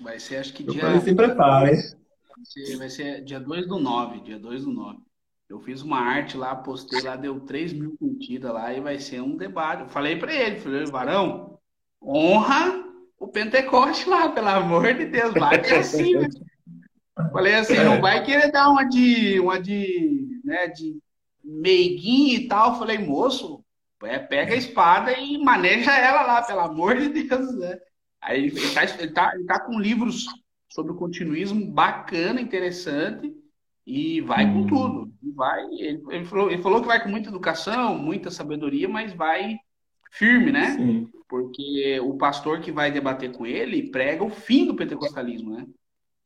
Vai ser, acho que dia. Falei, se prepare. Vai ser, vai ser dia 2 do 9. Dia 2 do 9. Eu fiz uma arte lá, postei lá, deu 3 mil curtidas lá e vai ser um debate. Eu falei para ele, falei, Varão, honra o Pentecoste lá, pelo amor de Deus, que é assim, né? Falei assim, não vai querer dar uma de, uma de, né, de meiguinho e tal. Falei, moço, é, pega a espada e maneja ela lá, pelo amor de Deus, né? Aí ele está ele tá, ele tá com livros sobre o continuismo bacana, interessante. E vai com tudo. Vai, ele, ele, falou, ele falou que vai com muita educação, muita sabedoria, mas vai firme, né? Sim. Porque o pastor que vai debater com ele prega o fim do pentecostalismo, né?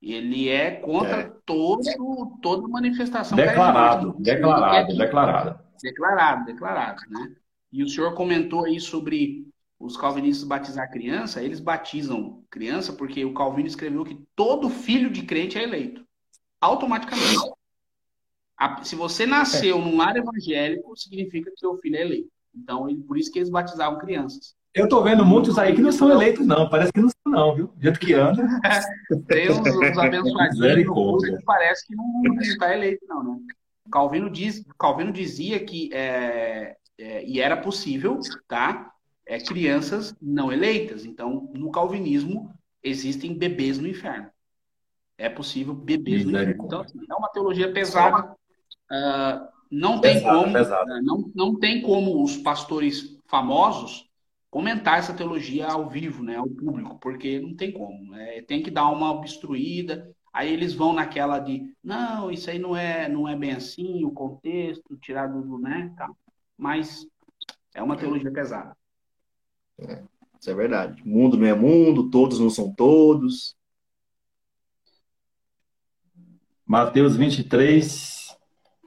Ele é contra é. Todo, toda manifestação declarado, declarado, declarado, declarado, declarado, né? E o senhor comentou aí sobre os calvinistas batizar criança. Eles batizam criança porque o Calvino escreveu que todo filho de crente é eleito automaticamente. Se você nasceu num lar evangélico, significa que seu filho é eleito. Então, por isso que eles batizavam crianças. Eu tô vendo muitos aí que não são eleitos, não. Parece que não são, não, viu? Do jeito que anda. Uns, uns abençoadinhos parece que não está eleito, não, né? Calvino, diz, Calvino dizia que, é, é, e era possível, tá? É, crianças não eleitas. Então, no calvinismo, existem bebês no inferno é possível bebês no inferno. Então, assim, é uma teologia pesada. Uh, não tem pesado, como, pesado. Uh, não, não tem como os pastores famosos comentar essa teologia ao vivo, né, ao público, porque não tem como. Né? Tem que dar uma obstruída. Aí eles vão naquela de, não, isso aí não é, não é bem assim, o contexto, tirado do, né, tá. Mas é uma teologia pesada. É, isso é verdade. Mundo não é mundo, todos não são todos. Mateus 23,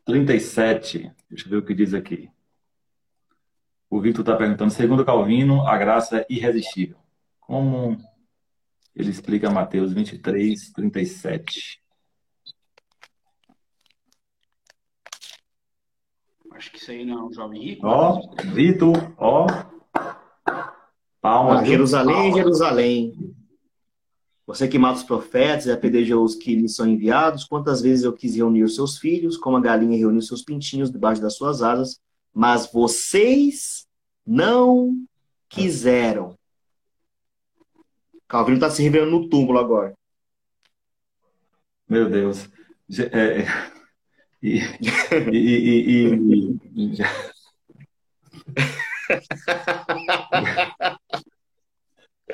37. Deixa eu ver o que diz aqui. O Victor está perguntando, segundo Calvino, a graça é irresistível. Como ele explica Mateus 23, 37? Acho que isso aí não é um jovem rico. Ó, Vitor, ó. Palmas. Jerusalém, Jerusalém. Você que mata os profetas e apedreja os que lhes são enviados, quantas vezes eu quis reunir os seus filhos, como a galinha reuniu seus pintinhos debaixo das suas asas, mas vocês não quiseram. Calvino está se revelando no túmulo agora. Meu Deus. É, é, e, e, e, e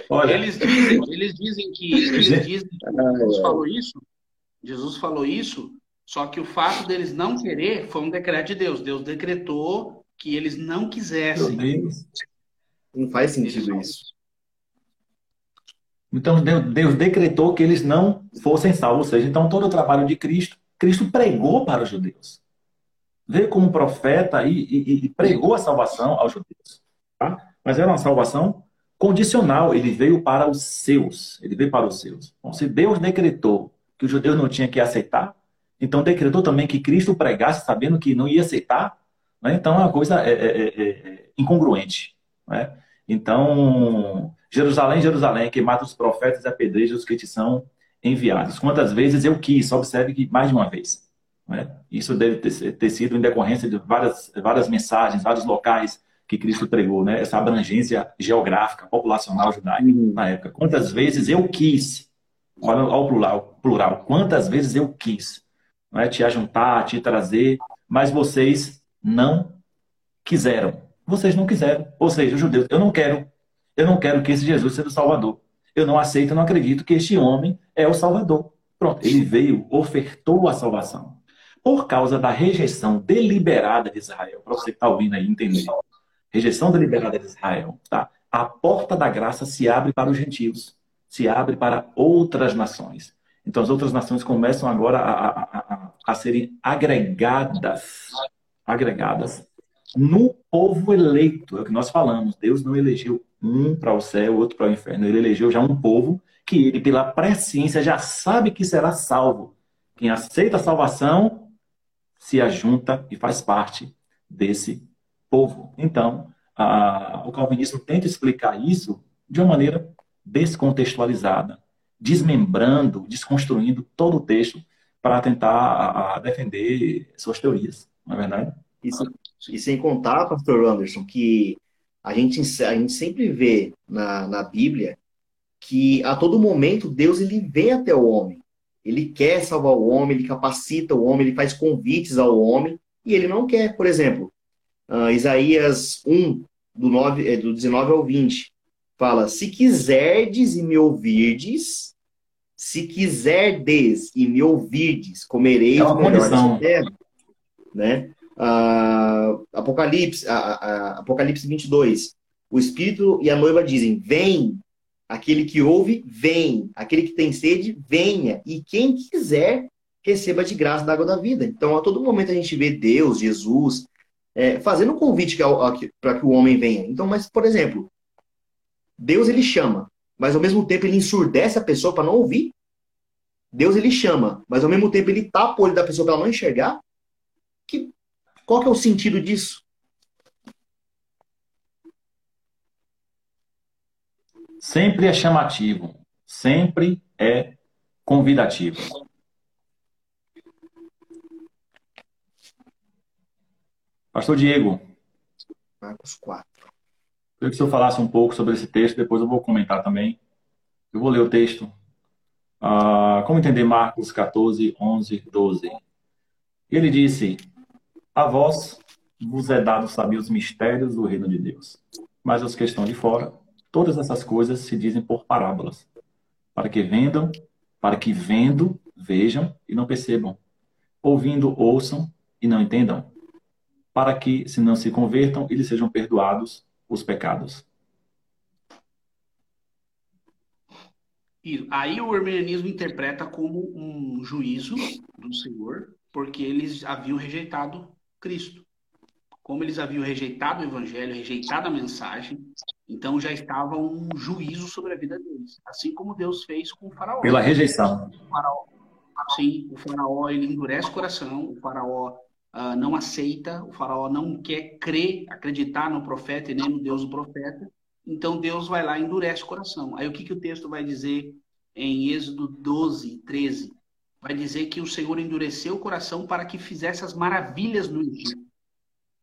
Olha, eles dizem, eles dizem que, eles dizem que Jesus falou isso, Jesus falou isso, só que o fato deles não querer foi um decreto de Deus. Deus decretou que eles não quisessem. Não faz sentido isso. Então Deus decretou que eles não fossem salvos, ou seja, então todo o trabalho de Cristo, Cristo pregou para os judeus. Veio como profeta e, e, e pregou a salvação aos judeus. Tá? Mas era uma salvação condicional, ele veio para os seus, ele veio para os seus. Então, se Deus decretou que os judeus não tinham que aceitar. Então decretou também que Cristo pregasse sabendo que não ia aceitar. Né? Então é uma coisa é, é, é, é incongruente. Né? Então, Jerusalém, Jerusalém, que mata os profetas e apedreja os que te são enviados. Quantas vezes eu quis, observe que mais de uma vez. Né? Isso deve ter, ter, sido em decorrência de várias, várias mensagens, vários locais que Cristo pregou, né? essa abrangência geográfica, populacional judaica uhum. na época. Quantas vezes eu quis, olha ao plural, plural quantas vezes eu quis né? te ajuntar, te trazer, mas vocês não quiseram. Vocês não quiseram. Ou seja, os judeus, eu não quero. Eu não quero que esse Jesus seja o Salvador. Eu não aceito, eu não acredito que este homem é o Salvador. Pronto, ele veio, ofertou a salvação. Por causa da rejeição deliberada de Israel, para você que está ouvindo aí entender. Rejeição deliberada de Israel, tá? A porta da graça se abre para os gentios, se abre para outras nações. Então as outras nações começam agora a, a, a, a serem agregadas, agregadas no povo eleito. É o que nós falamos. Deus não elegeu um para o céu, outro para o inferno. Ele elegeu já um povo que ele, pela presciência, já sabe que será salvo. Quem aceita a salvação se ajunta e faz parte desse povo. Então, a, o calvinismo tenta explicar isso de uma maneira descontextualizada, desmembrando, desconstruindo todo o texto para tentar a, a defender suas teorias, não é verdade? Isso, e sem contar, pastor Anderson, que a gente, a gente sempre vê na, na Bíblia que a todo momento Deus ele vem até o homem. Ele quer salvar o homem, ele capacita o homem, ele faz convites ao homem e ele não quer. Por exemplo, uh, Isaías 1, do, 9, é, do 19 ao 20, fala: Se quiserdes e me ouvirdes, se quiserdes e me ouvirdes, comereis é o melhor da terra. Né? Uh, Apocalipse, uh, uh, Apocalipse 22. O Espírito e a noiva dizem: Vem. Aquele que ouve, vem. Aquele que tem sede, venha. E quem quiser, receba de graça da água da vida. Então, a todo momento a gente vê Deus, Jesus, é, fazendo um convite para que o homem venha. Então, mas, por exemplo, Deus ele chama, mas ao mesmo tempo ele ensurdece a pessoa para não ouvir. Deus ele chama, mas ao mesmo tempo ele tapa o olho da pessoa para ela não enxergar. Que qual que é o sentido disso? Sempre é chamativo, sempre é convidativo. Pastor Diego. Marcos 4. Queria que o senhor falasse um pouco sobre esse texto, depois eu vou comentar também. Eu vou ler o texto. Ah, como entender Marcos 14, 11, 12? Ele disse: a vós vos é dado saber os mistérios do reino de Deus. Mas os que estão de fora, todas essas coisas se dizem por parábolas, para que vendam, para que vendo, vejam e não percebam, ouvindo, ouçam e não entendam, para que, se não se convertam, eles sejam perdoados os pecados. Aí o arminianismo interpreta como um juízo do Senhor, porque eles haviam rejeitado Cristo. Como eles haviam rejeitado o evangelho, rejeitado a mensagem, então já estava um juízo sobre a vida deles. Assim como Deus fez com o faraó. Pela rejeição. O faraó, sim, o faraó ele endurece o coração, o faraó uh, não aceita, o faraó não quer crer, acreditar no profeta e nem no Deus do profeta. Então Deus vai lá e endurece o coração. Aí o que, que o texto vai dizer em Êxodo 12, 13? vai dizer que o Senhor endureceu o coração para que fizesse as maravilhas no Egito.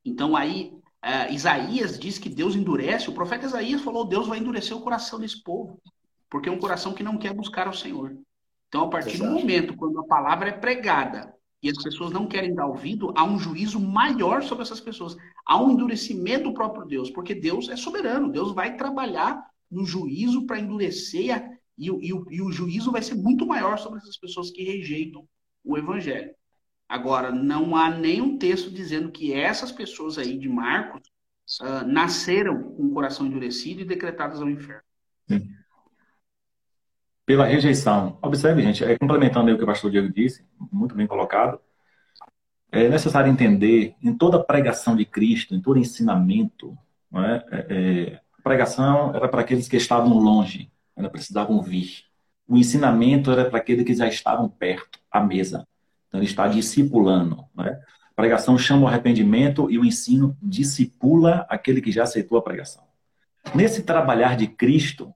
Então aí uh, Isaías diz que Deus endurece, o profeta Isaías falou, Deus vai endurecer o coração desse povo, porque é um coração que não quer buscar ao Senhor. Então a partir Exato. do momento quando a palavra é pregada e as pessoas não querem dar ouvido, há um juízo maior sobre essas pessoas. Há um endurecimento do próprio Deus, porque Deus é soberano. Deus vai trabalhar no juízo para endurecer a, e, e, o, e o juízo vai ser muito maior sobre essas pessoas que rejeitam o evangelho. Agora, não há nenhum texto dizendo que essas pessoas aí de Marcos uh, nasceram com o coração endurecido e decretadas ao inferno. Sim. Pela rejeição. Observe, gente, é, complementando aí o que o pastor Diego disse, muito bem colocado, é necessário entender em toda pregação de Cristo, em todo ensinamento, é? É, é, a pregação era para aqueles que estavam longe, ela precisava ouvir. o ensinamento era para aqueles que já estavam perto, à mesa. Então, ele está discipulando. Né? A pregação chama o arrependimento e o ensino discipula aquele que já aceitou a pregação. Nesse trabalhar de Cristo,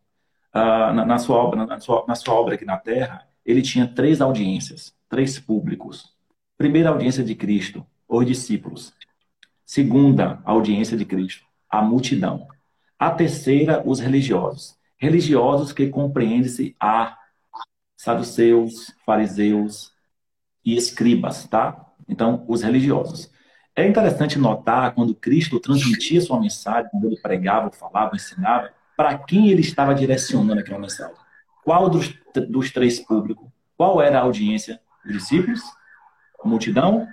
ah, na, na, sua obra, na, sua, na sua obra aqui na Terra, ele tinha três audiências, três públicos. Primeira audiência de Cristo, os discípulos. Segunda audiência de Cristo, a multidão. A terceira, os religiosos. Religiosos que compreendem-se a saduceus, fariseus e escribas, tá? Então, os religiosos. É interessante notar quando Cristo transmitia sua mensagem, quando ele pregava, falava, ensinava, para quem ele estava direcionando aquela mensagem. Qual dos, dos três públicos? Qual era a audiência? Os discípulos? A multidão?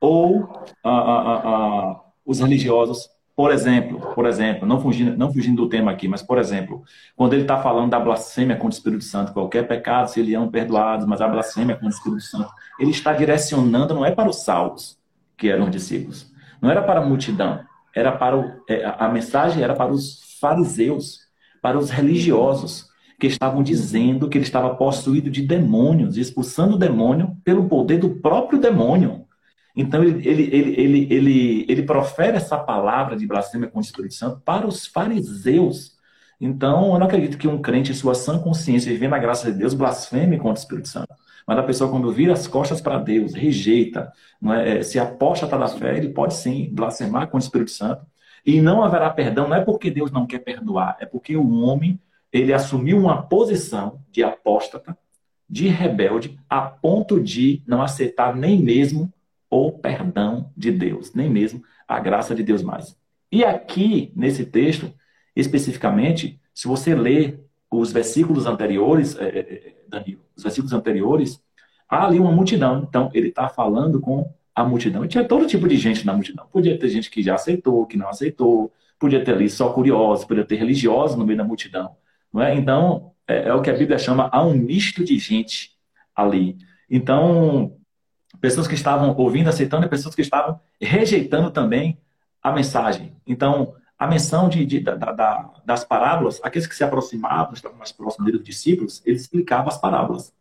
Ou a, a, a, os religiosos? Por exemplo, por exemplo, não fugindo, não fugindo do tema aqui, mas por exemplo, quando ele está falando da blasfêmia contra o Espírito Santo, qualquer pecado seriam perdoados, mas a blasfêmia contra o Espírito Santo, ele está direcionando não é para os salvos, que eram os discípulos, não era para a multidão, era para o, é, a mensagem era para os fariseus, para os religiosos, que estavam dizendo que ele estava possuído de demônios, expulsando o demônio pelo poder do próprio demônio. Então ele, ele, ele, ele, ele, ele profere essa palavra de blasfêmia contra o Espírito Santo para os fariseus. Então, eu não acredito que um crente, em sua sã consciência, vivendo a graça de Deus, blasfeme contra o Espírito Santo. Mas a pessoa, quando vira as costas para Deus, rejeita, é? se aposta da fé, ele pode sim blasfemar contra o Espírito Santo. E não haverá perdão, não é porque Deus não quer perdoar, é porque o homem ele assumiu uma posição de apóstata, de rebelde, a ponto de não aceitar nem mesmo o perdão de Deus, nem mesmo a graça de Deus mais. E aqui, nesse texto, especificamente, se você ler os versículos anteriores, é, é, é, Danilo, os versículos anteriores, há ali uma multidão. Então, ele está falando com a multidão. E tinha todo tipo de gente na multidão. Podia ter gente que já aceitou, que não aceitou, podia ter ali só curiosos, podia ter religiosos no meio da multidão. Não é? Então, é, é o que a Bíblia chama, há um misto de gente ali. Então, pessoas que estavam ouvindo, aceitando, e pessoas que estavam rejeitando também a mensagem. Então, a menção de, de da, da, das parábolas, aqueles que se aproximavam, estavam mais próximos dos discípulos, eles explicavam as parábolas.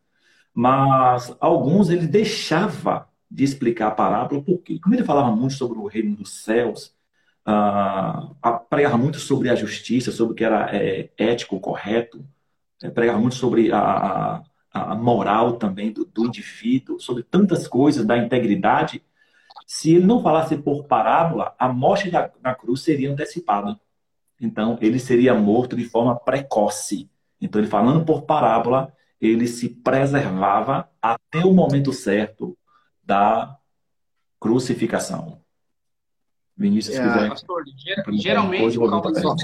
Mas alguns ele deixava de explicar a parábola, porque, como ele falava muito sobre o reino dos céus, uh, pregava muito sobre a justiça, sobre o que era é, ético, correto, é, pregava muito sobre a, a, a moral também do, do, indivíduo, sobre tantas coisas da integridade. Se ele não falasse por parábola, a morte da, na cruz seria antecipada. Então, ele seria morto de forma precoce. Então, ele falando por parábola, ele se preservava até o momento certo da crucificação. Vinícius, é, quiser. Pastor, geralmente, o calvinista,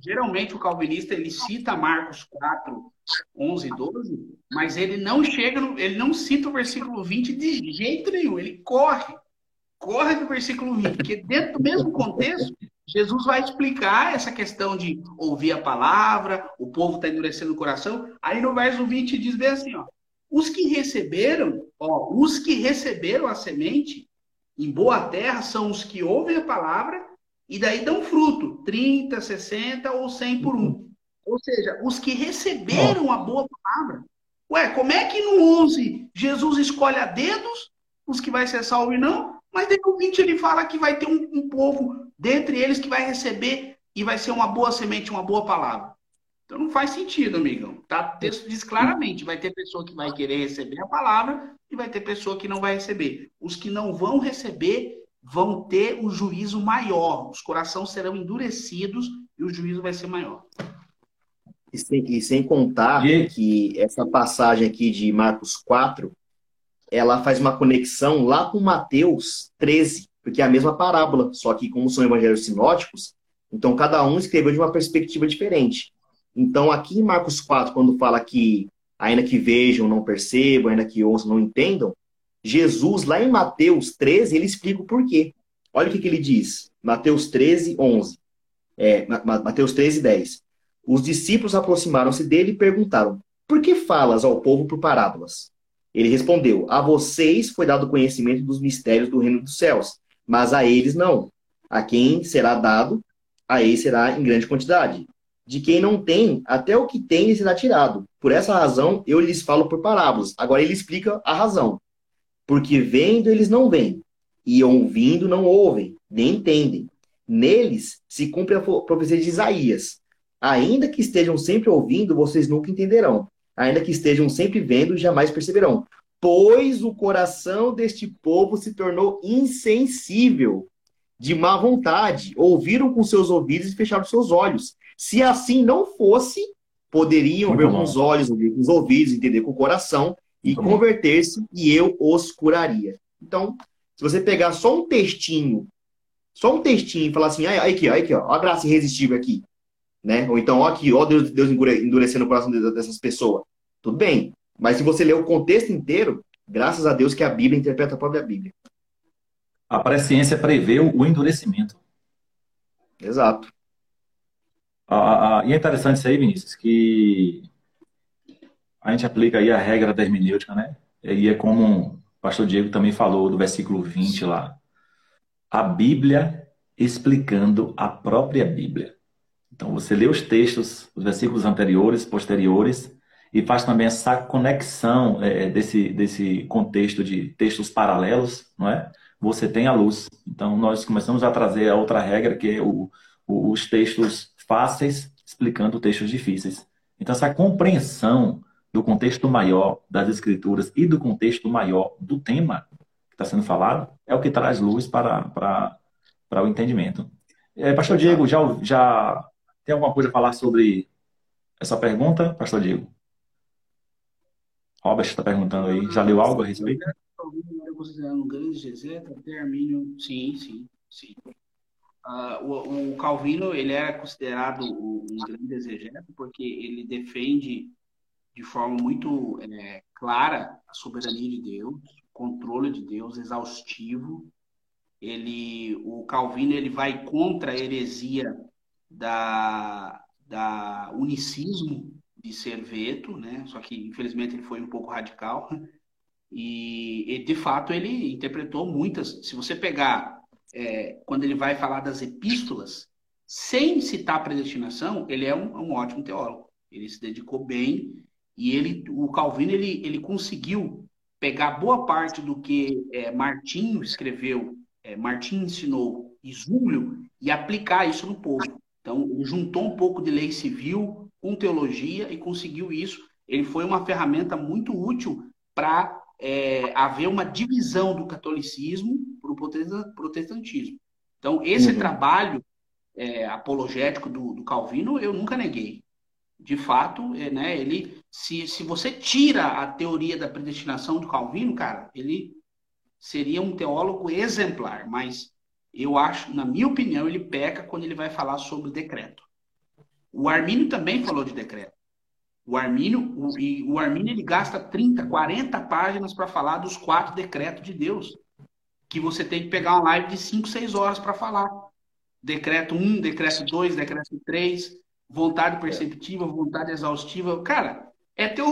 geralmente o calvinista ele cita Marcos 4, 11 e 12, mas ele não chega, no, ele não cita o versículo 20 de jeito nenhum, ele corre, corre do versículo 20, porque dentro do mesmo contexto, Jesus vai explicar essa questão de ouvir a palavra, o povo está endurecendo o coração, aí no verso 20 diz bem assim, ó, os que receberam, ó, os que receberam a semente em boa terra são os que ouvem a palavra e daí dão fruto, 30, 60 ou 100 por um. Ou seja, os que receberam a boa palavra. Ué, como é que no 11 Jesus escolhe a dedos os que vai ser salvo e não? Mas daí no 20 ele fala que vai ter um, um povo dentre eles que vai receber e vai ser uma boa semente, uma boa palavra. Então não faz sentido, amigão. Tá? O texto diz claramente: vai ter pessoa que vai querer receber a palavra e vai ter pessoa que não vai receber. Os que não vão receber vão ter o um juízo maior. Os corações serão endurecidos e o juízo vai ser maior. E sem, e sem contar e... que essa passagem aqui de Marcos 4, ela faz uma conexão lá com Mateus 13, porque é a mesma parábola, só que como são evangelhos sinóticos, então cada um escreveu de uma perspectiva diferente. Então, aqui em Marcos 4, quando fala que ainda que vejam, não percebam, ainda que ouçam, não entendam, Jesus, lá em Mateus 13, ele explica o porquê. Olha o que, que ele diz. Mateus 13, 11. É, Mateus 13, 10. Os discípulos aproximaram-se dele e perguntaram: Por que falas ao povo por parábolas? Ele respondeu: A vocês foi dado conhecimento dos mistérios do reino dos céus, mas a eles não. A quem será dado, a eles será em grande quantidade de quem não tem, até o que tem será tirado. Por essa razão, eu lhes falo por parábolas. Agora ele explica a razão. Porque vendo eles não veem, e ouvindo não ouvem, nem entendem. Neles se cumpre a profecia de Isaías. Ainda que estejam sempre ouvindo, vocês nunca entenderão. Ainda que estejam sempre vendo, jamais perceberão. Pois o coração deste povo se tornou insensível, de má vontade. Ouviram com seus ouvidos e fecharam seus olhos. Se assim não fosse, poderiam Muito ver bom. com os olhos, ouvir com os ouvidos, entender com o coração e converter-se, e eu os curaria. Então, se você pegar só um textinho, só um textinho e falar assim, aí aqui, ó, aqui, ó, a graça irresistível aqui, né? Ou então, ó aqui, ó Deus, Deus endurecendo o coração dessas pessoas. Tudo bem. Mas se você ler o contexto inteiro, graças a Deus que a Bíblia interpreta a própria Bíblia. A presciência prevê o endurecimento. Exato. Ah, ah, e é interessante isso aí, Vinícius, que a gente aplica aí a regra da hermenêutica, né? E é como pastor Diego também falou do versículo 20 lá. A Bíblia explicando a própria Bíblia. Então você lê os textos, os versículos anteriores, posteriores, e faz também essa conexão é, desse, desse contexto de textos paralelos, não é? Você tem a luz. Então nós começamos a trazer a outra regra, que é o, o, os textos fáceis explicando textos difíceis. Então essa compreensão do contexto maior das escrituras e do contexto maior do tema que está sendo falado, é o que traz luz para, para, para o entendimento. É, Pastor Diego, já, já tem alguma coisa a falar sobre essa pergunta, Pastor Diego? Robert está perguntando aí, já leu algo a respeito? Considerando um grande exegeta, até Armínio, sim, sim, sim. Uh, o, o, Calvino ele era considerado um grande exegeta porque ele defende de forma muito é, clara a soberania de Deus, o controle de Deus, exaustivo. Ele, o Calvino ele vai contra a heresia da, da unicismo de Serveto, né? Só que infelizmente ele foi um pouco radical. E, e de fato ele interpretou muitas. Se você pegar é, quando ele vai falar das epístolas, sem citar predestinação, ele é um, um ótimo teólogo. Ele se dedicou bem e ele, o Calvino ele, ele conseguiu pegar boa parte do que é, Martinho escreveu, é, Martinho ensinou e Zúlio e aplicar isso no povo. Então, juntou um pouco de lei civil com teologia e conseguiu isso. Ele foi uma ferramenta muito útil para é, haver uma divisão do catolicismo para o protestantismo. Então, esse uhum. trabalho é, apologético do, do Calvino eu nunca neguei de fato, é, né, ele, se, se você tira a teoria da predestinação do Calvino, cara, ele seria um teólogo exemplar, mas eu acho, na minha opinião, ele peca quando ele vai falar sobre o decreto. O Armínio também falou de decreto. O Armínio, o, o Armínio ele gasta 30, 40 páginas para falar dos quatro decretos de Deus, que você tem que pegar uma live de 5, 6 horas para falar. Decreto 1, decreto 2, decreto 3, vontade perceptiva, vontade exaustiva. Cara, é teu.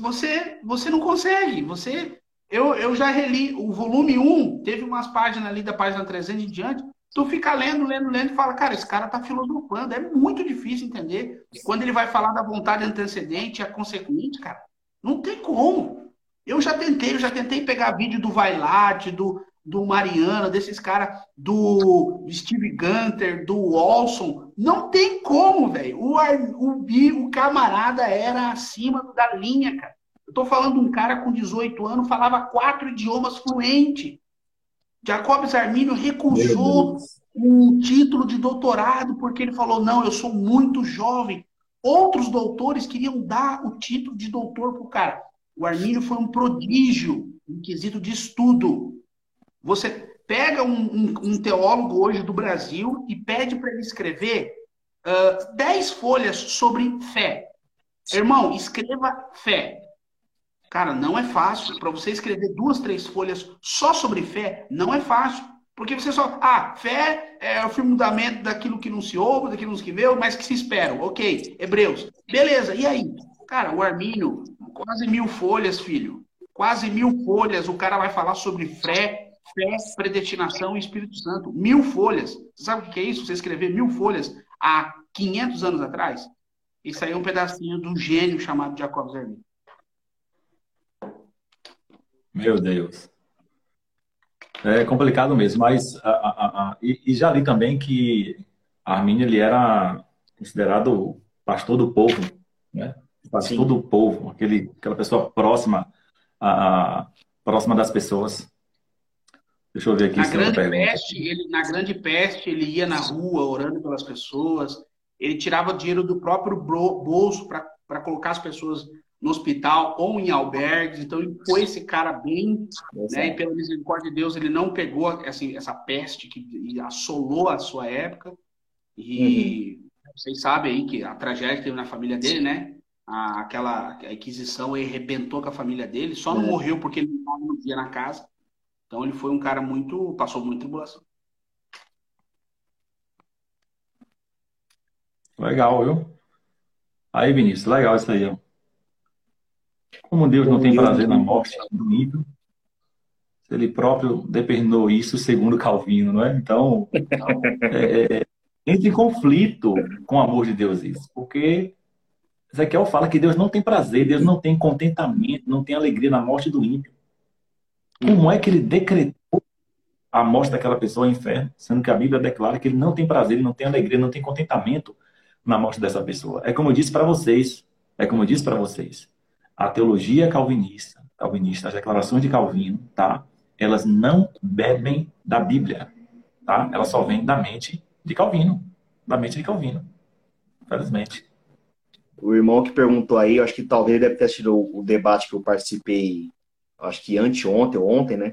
Você, você não consegue. Você. Eu, eu já reli o volume 1, teve umas páginas ali da página 300 em diante. Tu fica lendo, lendo, lendo e fala, cara, esse cara tá filosofando. É muito difícil entender. Quando ele vai falar da vontade antecedente e a consequente, cara, não tem como. Eu já tentei, eu já tentei pegar vídeo do Vailate, do, do Mariana, desses caras, do Steve Gunter, do Olson. Não tem como, velho. O, o, o camarada era acima da linha, cara. Eu tô falando de um cara com 18 anos, falava quatro idiomas fluente. Jacobs Arminio recusou um título de doutorado porque ele falou: não, eu sou muito jovem. Outros doutores queriam dar o título de doutor pro cara. O Arminio foi um prodígio em quesito de estudo. Você pega um, um, um teólogo hoje do Brasil e pede para ele escrever uh, dez folhas sobre fé. Irmão, escreva fé. Cara, não é fácil. Para você escrever duas, três folhas só sobre fé, não é fácil. Porque você só. Ah, fé é o fundamento daquilo que não se ouve, daquilo que não se vê, mas que se espera. Ok, Hebreus. Beleza, e aí? Cara, o Armínio, quase mil folhas, filho. Quase mil folhas. O cara vai falar sobre fé, fé, predestinação e Espírito Santo. Mil folhas. Você sabe o que é isso? Você escrever mil folhas. A 500 anos atrás. Aí é um pedacinho do gênio chamado Jacob Zerlin. Meu Deus. É complicado mesmo, mas a, a, a, e, e, já li também que Arminio ele era considerado pastor do povo, né? Pastor Sim. do povo, aquele, aquela pessoa próxima a, próxima das pessoas. Deixa eu ver aqui. Na grande peste, ele na grande peste ele ia na rua orando pelas pessoas. Ele tirava dinheiro do próprio bolso para colocar as pessoas no hospital ou em albergues. Então, ele foi esse cara bem, né? E pela misericórdia de Deus, ele não pegou assim, essa peste que assolou a sua época. E uhum. vocês sabem aí que a tragédia que teve na família dele, né? A, aquela aquisição aí arrebentou com a família dele. Só não é. morreu porque ele não via na casa. Então, ele foi um cara muito. passou muita tribulação. Legal, viu? Aí, Vinícius, legal isso aí, ó. Como Deus não tem prazer na morte do ímpio, ele próprio determinou isso segundo Calvino, não é? Então, é, é, entra em conflito com o amor de Deus isso, porque Ezequiel fala que Deus não tem prazer, Deus não tem contentamento, não tem alegria na morte do ímpio. Como é que ele decretou a morte daquela pessoa ao inferno, sendo que a Bíblia declara que ele não tem prazer, ele não tem alegria, não tem contentamento na morte dessa pessoa? É como eu disse para vocês, é como eu disse para vocês a teologia calvinista, calvinista, as declarações de Calvino, tá? Elas não bebem da Bíblia, tá? Elas só vêm da mente de Calvino, da mente de Calvino. Infelizmente. O irmão que perguntou aí, acho que talvez deve ter assistido o, debate que eu participei, acho que anteontem ou ontem, né?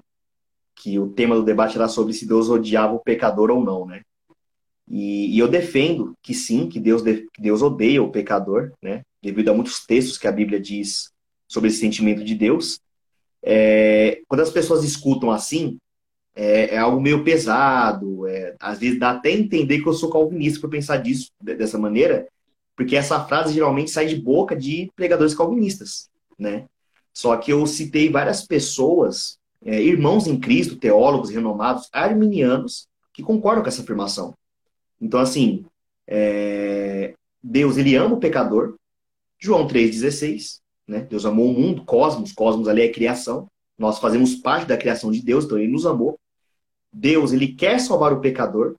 Que o tema do debate era sobre se Deus odiava o pecador ou não, né? E, e eu defendo que sim, que Deus, que Deus odeia o pecador, né? Devido a muitos textos que a Bíblia diz sobre esse sentimento de Deus. É, quando as pessoas escutam assim, é, é algo meio pesado. É, às vezes dá até entender que eu sou calvinista por pensar disso dessa maneira, porque essa frase geralmente sai de boca de pregadores calvinistas, né? Só que eu citei várias pessoas, é, irmãos em Cristo, teólogos renomados, arminianos, que concordam com essa afirmação. Então, assim, é, Deus ele ama o pecador. João 3,16 né? Deus amou o mundo, cosmos, cosmos ali é criação. Nós fazemos parte da criação de Deus, então ele nos amou. Deus, ele quer salvar o pecador,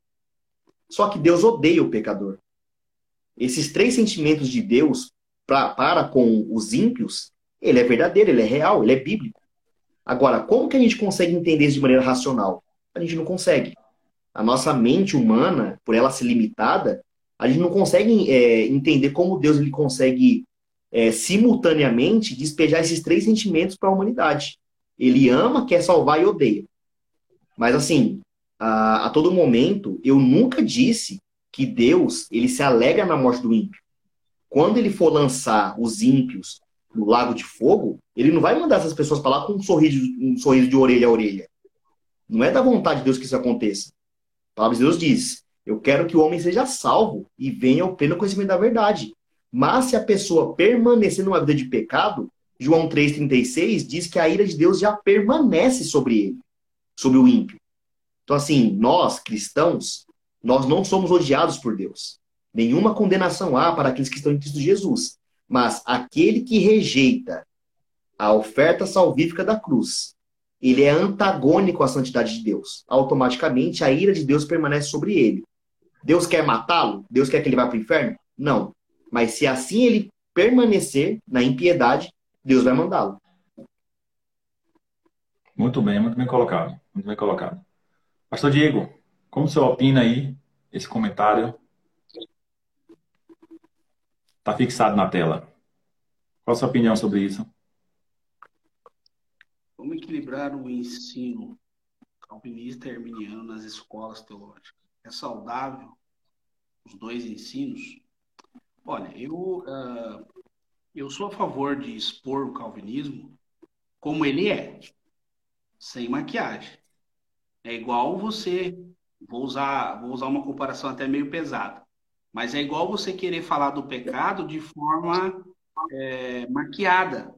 só que Deus odeia o pecador. Esses três sentimentos de Deus pra, para com os ímpios, ele é verdadeiro, ele é real, ele é bíblico. Agora, como que a gente consegue entender isso de maneira racional? A gente não consegue. A nossa mente humana, por ela ser limitada, a gente não consegue é, entender como Deus ele consegue é, simultaneamente despejar esses três sentimentos para a humanidade. Ele ama, quer salvar e odeia. Mas assim, a, a, todo momento, eu nunca disse que Deus ele se alegra na morte do ímpio. Quando ele for lançar os ímpios no lago de fogo, ele não vai mandar essas pessoas para lá com um sorriso, um sorriso de orelha a orelha. Não é da vontade de Deus que isso aconteça. A palavra de Deus diz: Eu quero que o homem seja salvo e venha ao pleno conhecimento da verdade. Mas se a pessoa permanecer numa vida de pecado, João 3,36 diz que a ira de Deus já permanece sobre ele, sobre o ímpio. Então, assim, nós, cristãos, nós não somos odiados por Deus. Nenhuma condenação há para aqueles que estão em Cristo Jesus. Mas aquele que rejeita a oferta salvífica da cruz, ele é antagônico à santidade de Deus. Automaticamente, a ira de Deus permanece sobre ele. Deus quer matá-lo? Deus quer que ele vá para o inferno? Não. Mas se assim ele permanecer na impiedade, Deus vai mandá-lo. Muito bem, muito bem colocado. Muito bem colocado. Pastor Diego, como o senhor opina aí esse comentário? Está fixado na tela. Qual a sua opinião sobre isso? Como equilibrar o ensino calvinista e arminiano nas escolas teológicas? É saudável os dois ensinos? Olha, eu, uh, eu sou a favor de expor o calvinismo como ele é, sem maquiagem. É igual você, vou usar, vou usar uma comparação até meio pesada, mas é igual você querer falar do pecado de forma é, maquiada.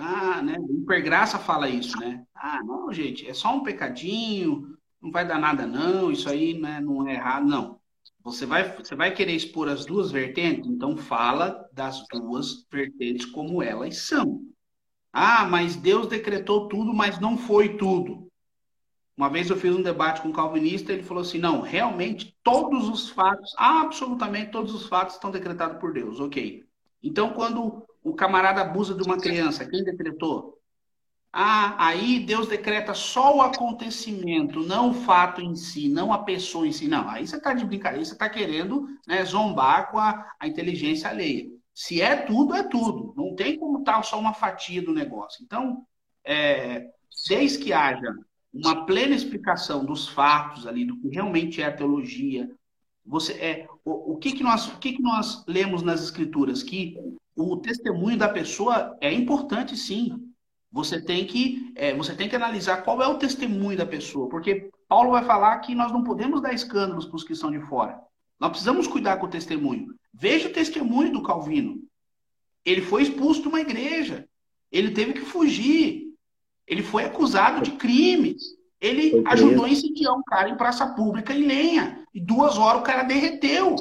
Ah, né? O Hipergraça fala isso, né? Ah, não, gente, é só um pecadinho, não vai dar nada não, isso aí né, não é errado, não. Você vai, você vai querer expor as duas vertentes? Então fala das duas vertentes como elas são. Ah, mas Deus decretou tudo, mas não foi tudo. Uma vez eu fiz um debate com um calvinista, ele falou assim: não, realmente todos os fatos, absolutamente todos os fatos estão decretados por Deus. Ok. Então, quando o camarada abusa de uma criança, quem decretou? Ah, aí Deus decreta só o acontecimento, não o fato em si, não a pessoa em si. Não, aí você está de brincadeira, você está querendo né, zombar com a, a, inteligência alheia. Se é tudo, é tudo. Não tem como estar só uma fatia do negócio. Então, é, desde que haja uma plena explicação dos fatos ali, do que realmente é a teologia, você é o, o que que nós o que que nós lemos nas escrituras que o testemunho da pessoa é importante sim você tem que é, você tem que analisar qual é o testemunho da pessoa, porque Paulo vai falar que nós não podemos dar escândalos para os que estão de fora. Nós precisamos cuidar com o testemunho. Veja o testemunho do Calvino. Ele foi expulso de uma igreja. Ele teve que fugir. Ele foi acusado de crimes. Ele ajudou a incendiar um cara em praça pública em lenha. E duas horas o cara derreteu.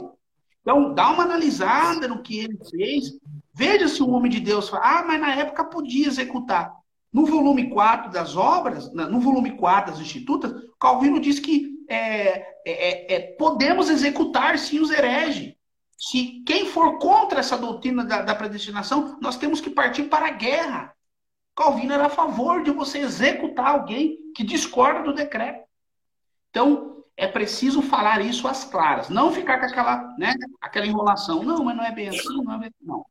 Então, dá uma analisada no que ele fez. Veja se o homem de Deus fala, ah, mas na época podia executar. No volume 4 das obras, no volume 4 das Institutas, Calvino diz que é, é, é, é, podemos executar sim os hereges. Se quem for contra essa doutrina da, da, predestinação, nós temos que partir para a guerra. Calvino era a favor de você executar alguém que discorda do decreto. Então, é preciso falar isso às claras. Não ficar com aquela, né, aquela enrolação. Não, mas não é bem assim, não é bem assim. Não.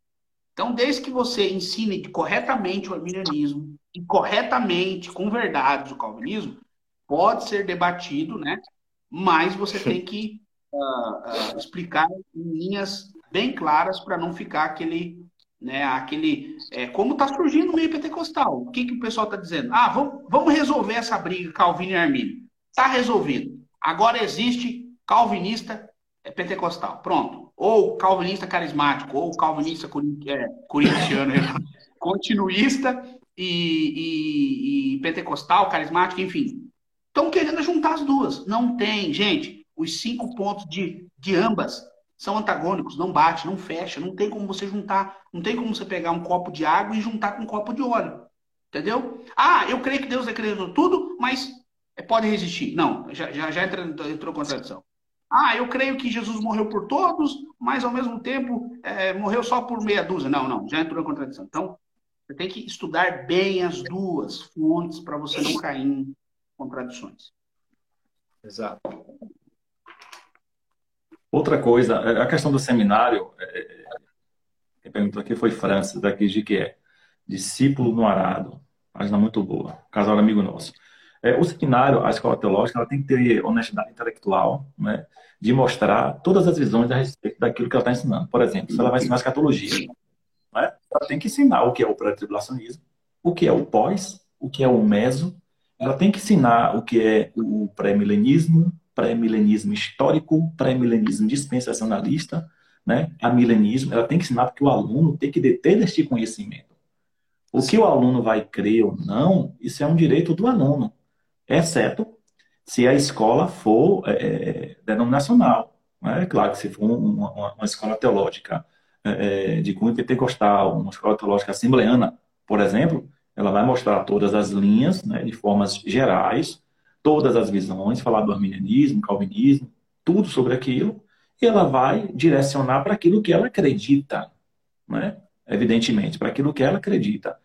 Então, desde que você ensine corretamente o arminianismo, e corretamente, com verdades, o calvinismo, pode ser debatido, né? Mas você tem que uh, uh, explicar em linhas bem claras para não ficar aquele, né? Aquele, é, como está surgindo no meio pentecostal. O que, que o pessoal está dizendo? Ah, vamos, vamos resolver essa briga Calvino e Armínio. Está resolvido. Agora existe calvinista é pentecostal. Pronto. Ou calvinista carismático, ou calvinista é, corintiano, continuista e, e, e, pentecostal, carismático, enfim. Estão querendo juntar as duas. Não tem, gente. Os cinco pontos de, de ambas são antagônicos, não bate, não fecha, não tem como você juntar, não tem como você pegar um copo de água e juntar com um copo de óleo. Entendeu? Ah, eu creio que Deus decretou tudo, mas pode resistir. Não, já, já, já entrou, entrou contradição. Ah, eu creio que Jesus morreu por todos, mas ao mesmo tempo é, morreu só por meia dúzia. Não, não, já entrou em contradição. Então, você tem que estudar bem as duas fontes para você não cair em contradições. Exato. Outra coisa, é, a questão do seminário, é, é, quem perguntou aqui foi Francis, daqui de que é discípulo no arado, página muito boa, casal amigo nosso. É, o seminário, a escola teológica, ela tem que ter honestidade intelectual, né, de mostrar todas as visões a respeito daquilo que ela está ensinando. Por exemplo, se ela vai ensinar escatologia, né, ela tem que ensinar o que é o pré-tribulacionismo, o que é o pós, o que é o meso, ela tem que ensinar o que é o pré-milenismo, pré-milenismo histórico, pré-milenismo dispensacionalista, né, a milenismo, ela tem que ensinar porque o aluno tem que deter este conhecimento. O que o aluno vai crer ou não, isso é um direito do aluno exceto se a escola for é, é, denominacional. Né? Claro que se for uma, uma, uma escola teológica é, é, de cunho pentecostal, uma escola teológica assembleana, por exemplo, ela vai mostrar todas as linhas, né, de formas gerais, todas as visões, falar do arminianismo, calvinismo, tudo sobre aquilo, e ela vai direcionar para aquilo que ela acredita, né? evidentemente, para aquilo que ela acredita.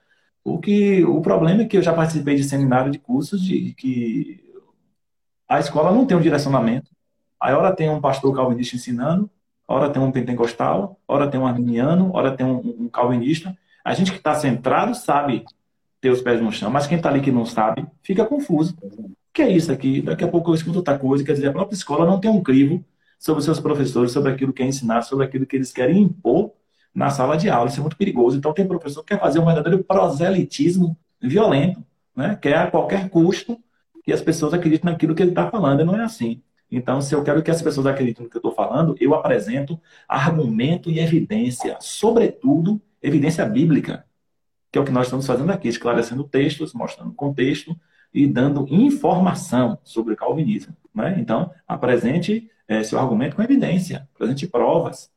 O que o problema é que eu já participei de seminário de cursos de que a escola não tem um direcionamento. Aí hora tem um pastor calvinista ensinando, hora tem um pentecostal, hora tem um arminiano, hora tem um, um calvinista. A gente que está centrado sabe ter os pés no chão, mas quem está ali que não sabe fica confuso. O que é isso aqui? Daqui a pouco eu escuto outra coisa. Quer dizer, a própria escola não tem um crivo sobre seus professores, sobre aquilo que é ensinar, sobre aquilo que eles querem impor na sala de aula. Isso é muito perigoso. Então, tem professor que quer fazer um verdadeiro proselitismo violento, né? quer a qualquer custo que as pessoas acreditem naquilo que ele está falando. E não é assim. Então, se eu quero que as pessoas acreditem no que eu estou falando, eu apresento argumento e evidência, sobretudo evidência bíblica, que é o que nós estamos fazendo aqui, esclarecendo textos, mostrando contexto, e dando informação sobre o calvinismo. Né? Então, apresente é, seu argumento com evidência, apresente provas.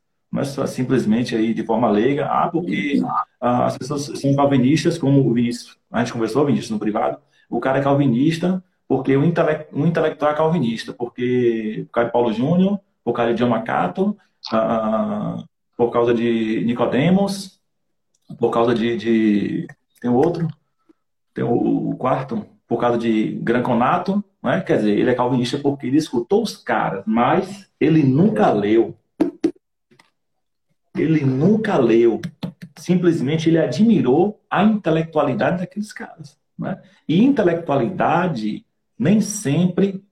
Só simplesmente aí de forma leiga, ah, porque ah, as pessoas são calvinistas, como o Vinícius, a gente conversou, Vinícius, no privado, o cara é calvinista porque o, intele intelectual é calvinista, porque o cara é Paulo Júnior, por causa de John MacArthur, ah, por causa de Nicodemos, por causa de, de... tem outro, tem o, o quarto, por causa de Granconato, né? quer dizer, ele é calvinista porque ele escutou os caras, mas ele nunca leu. Ele nunca leu. Simplesmente ele admirou a intelectualidade daqueles caras. Né? E intelectualidade nem sempre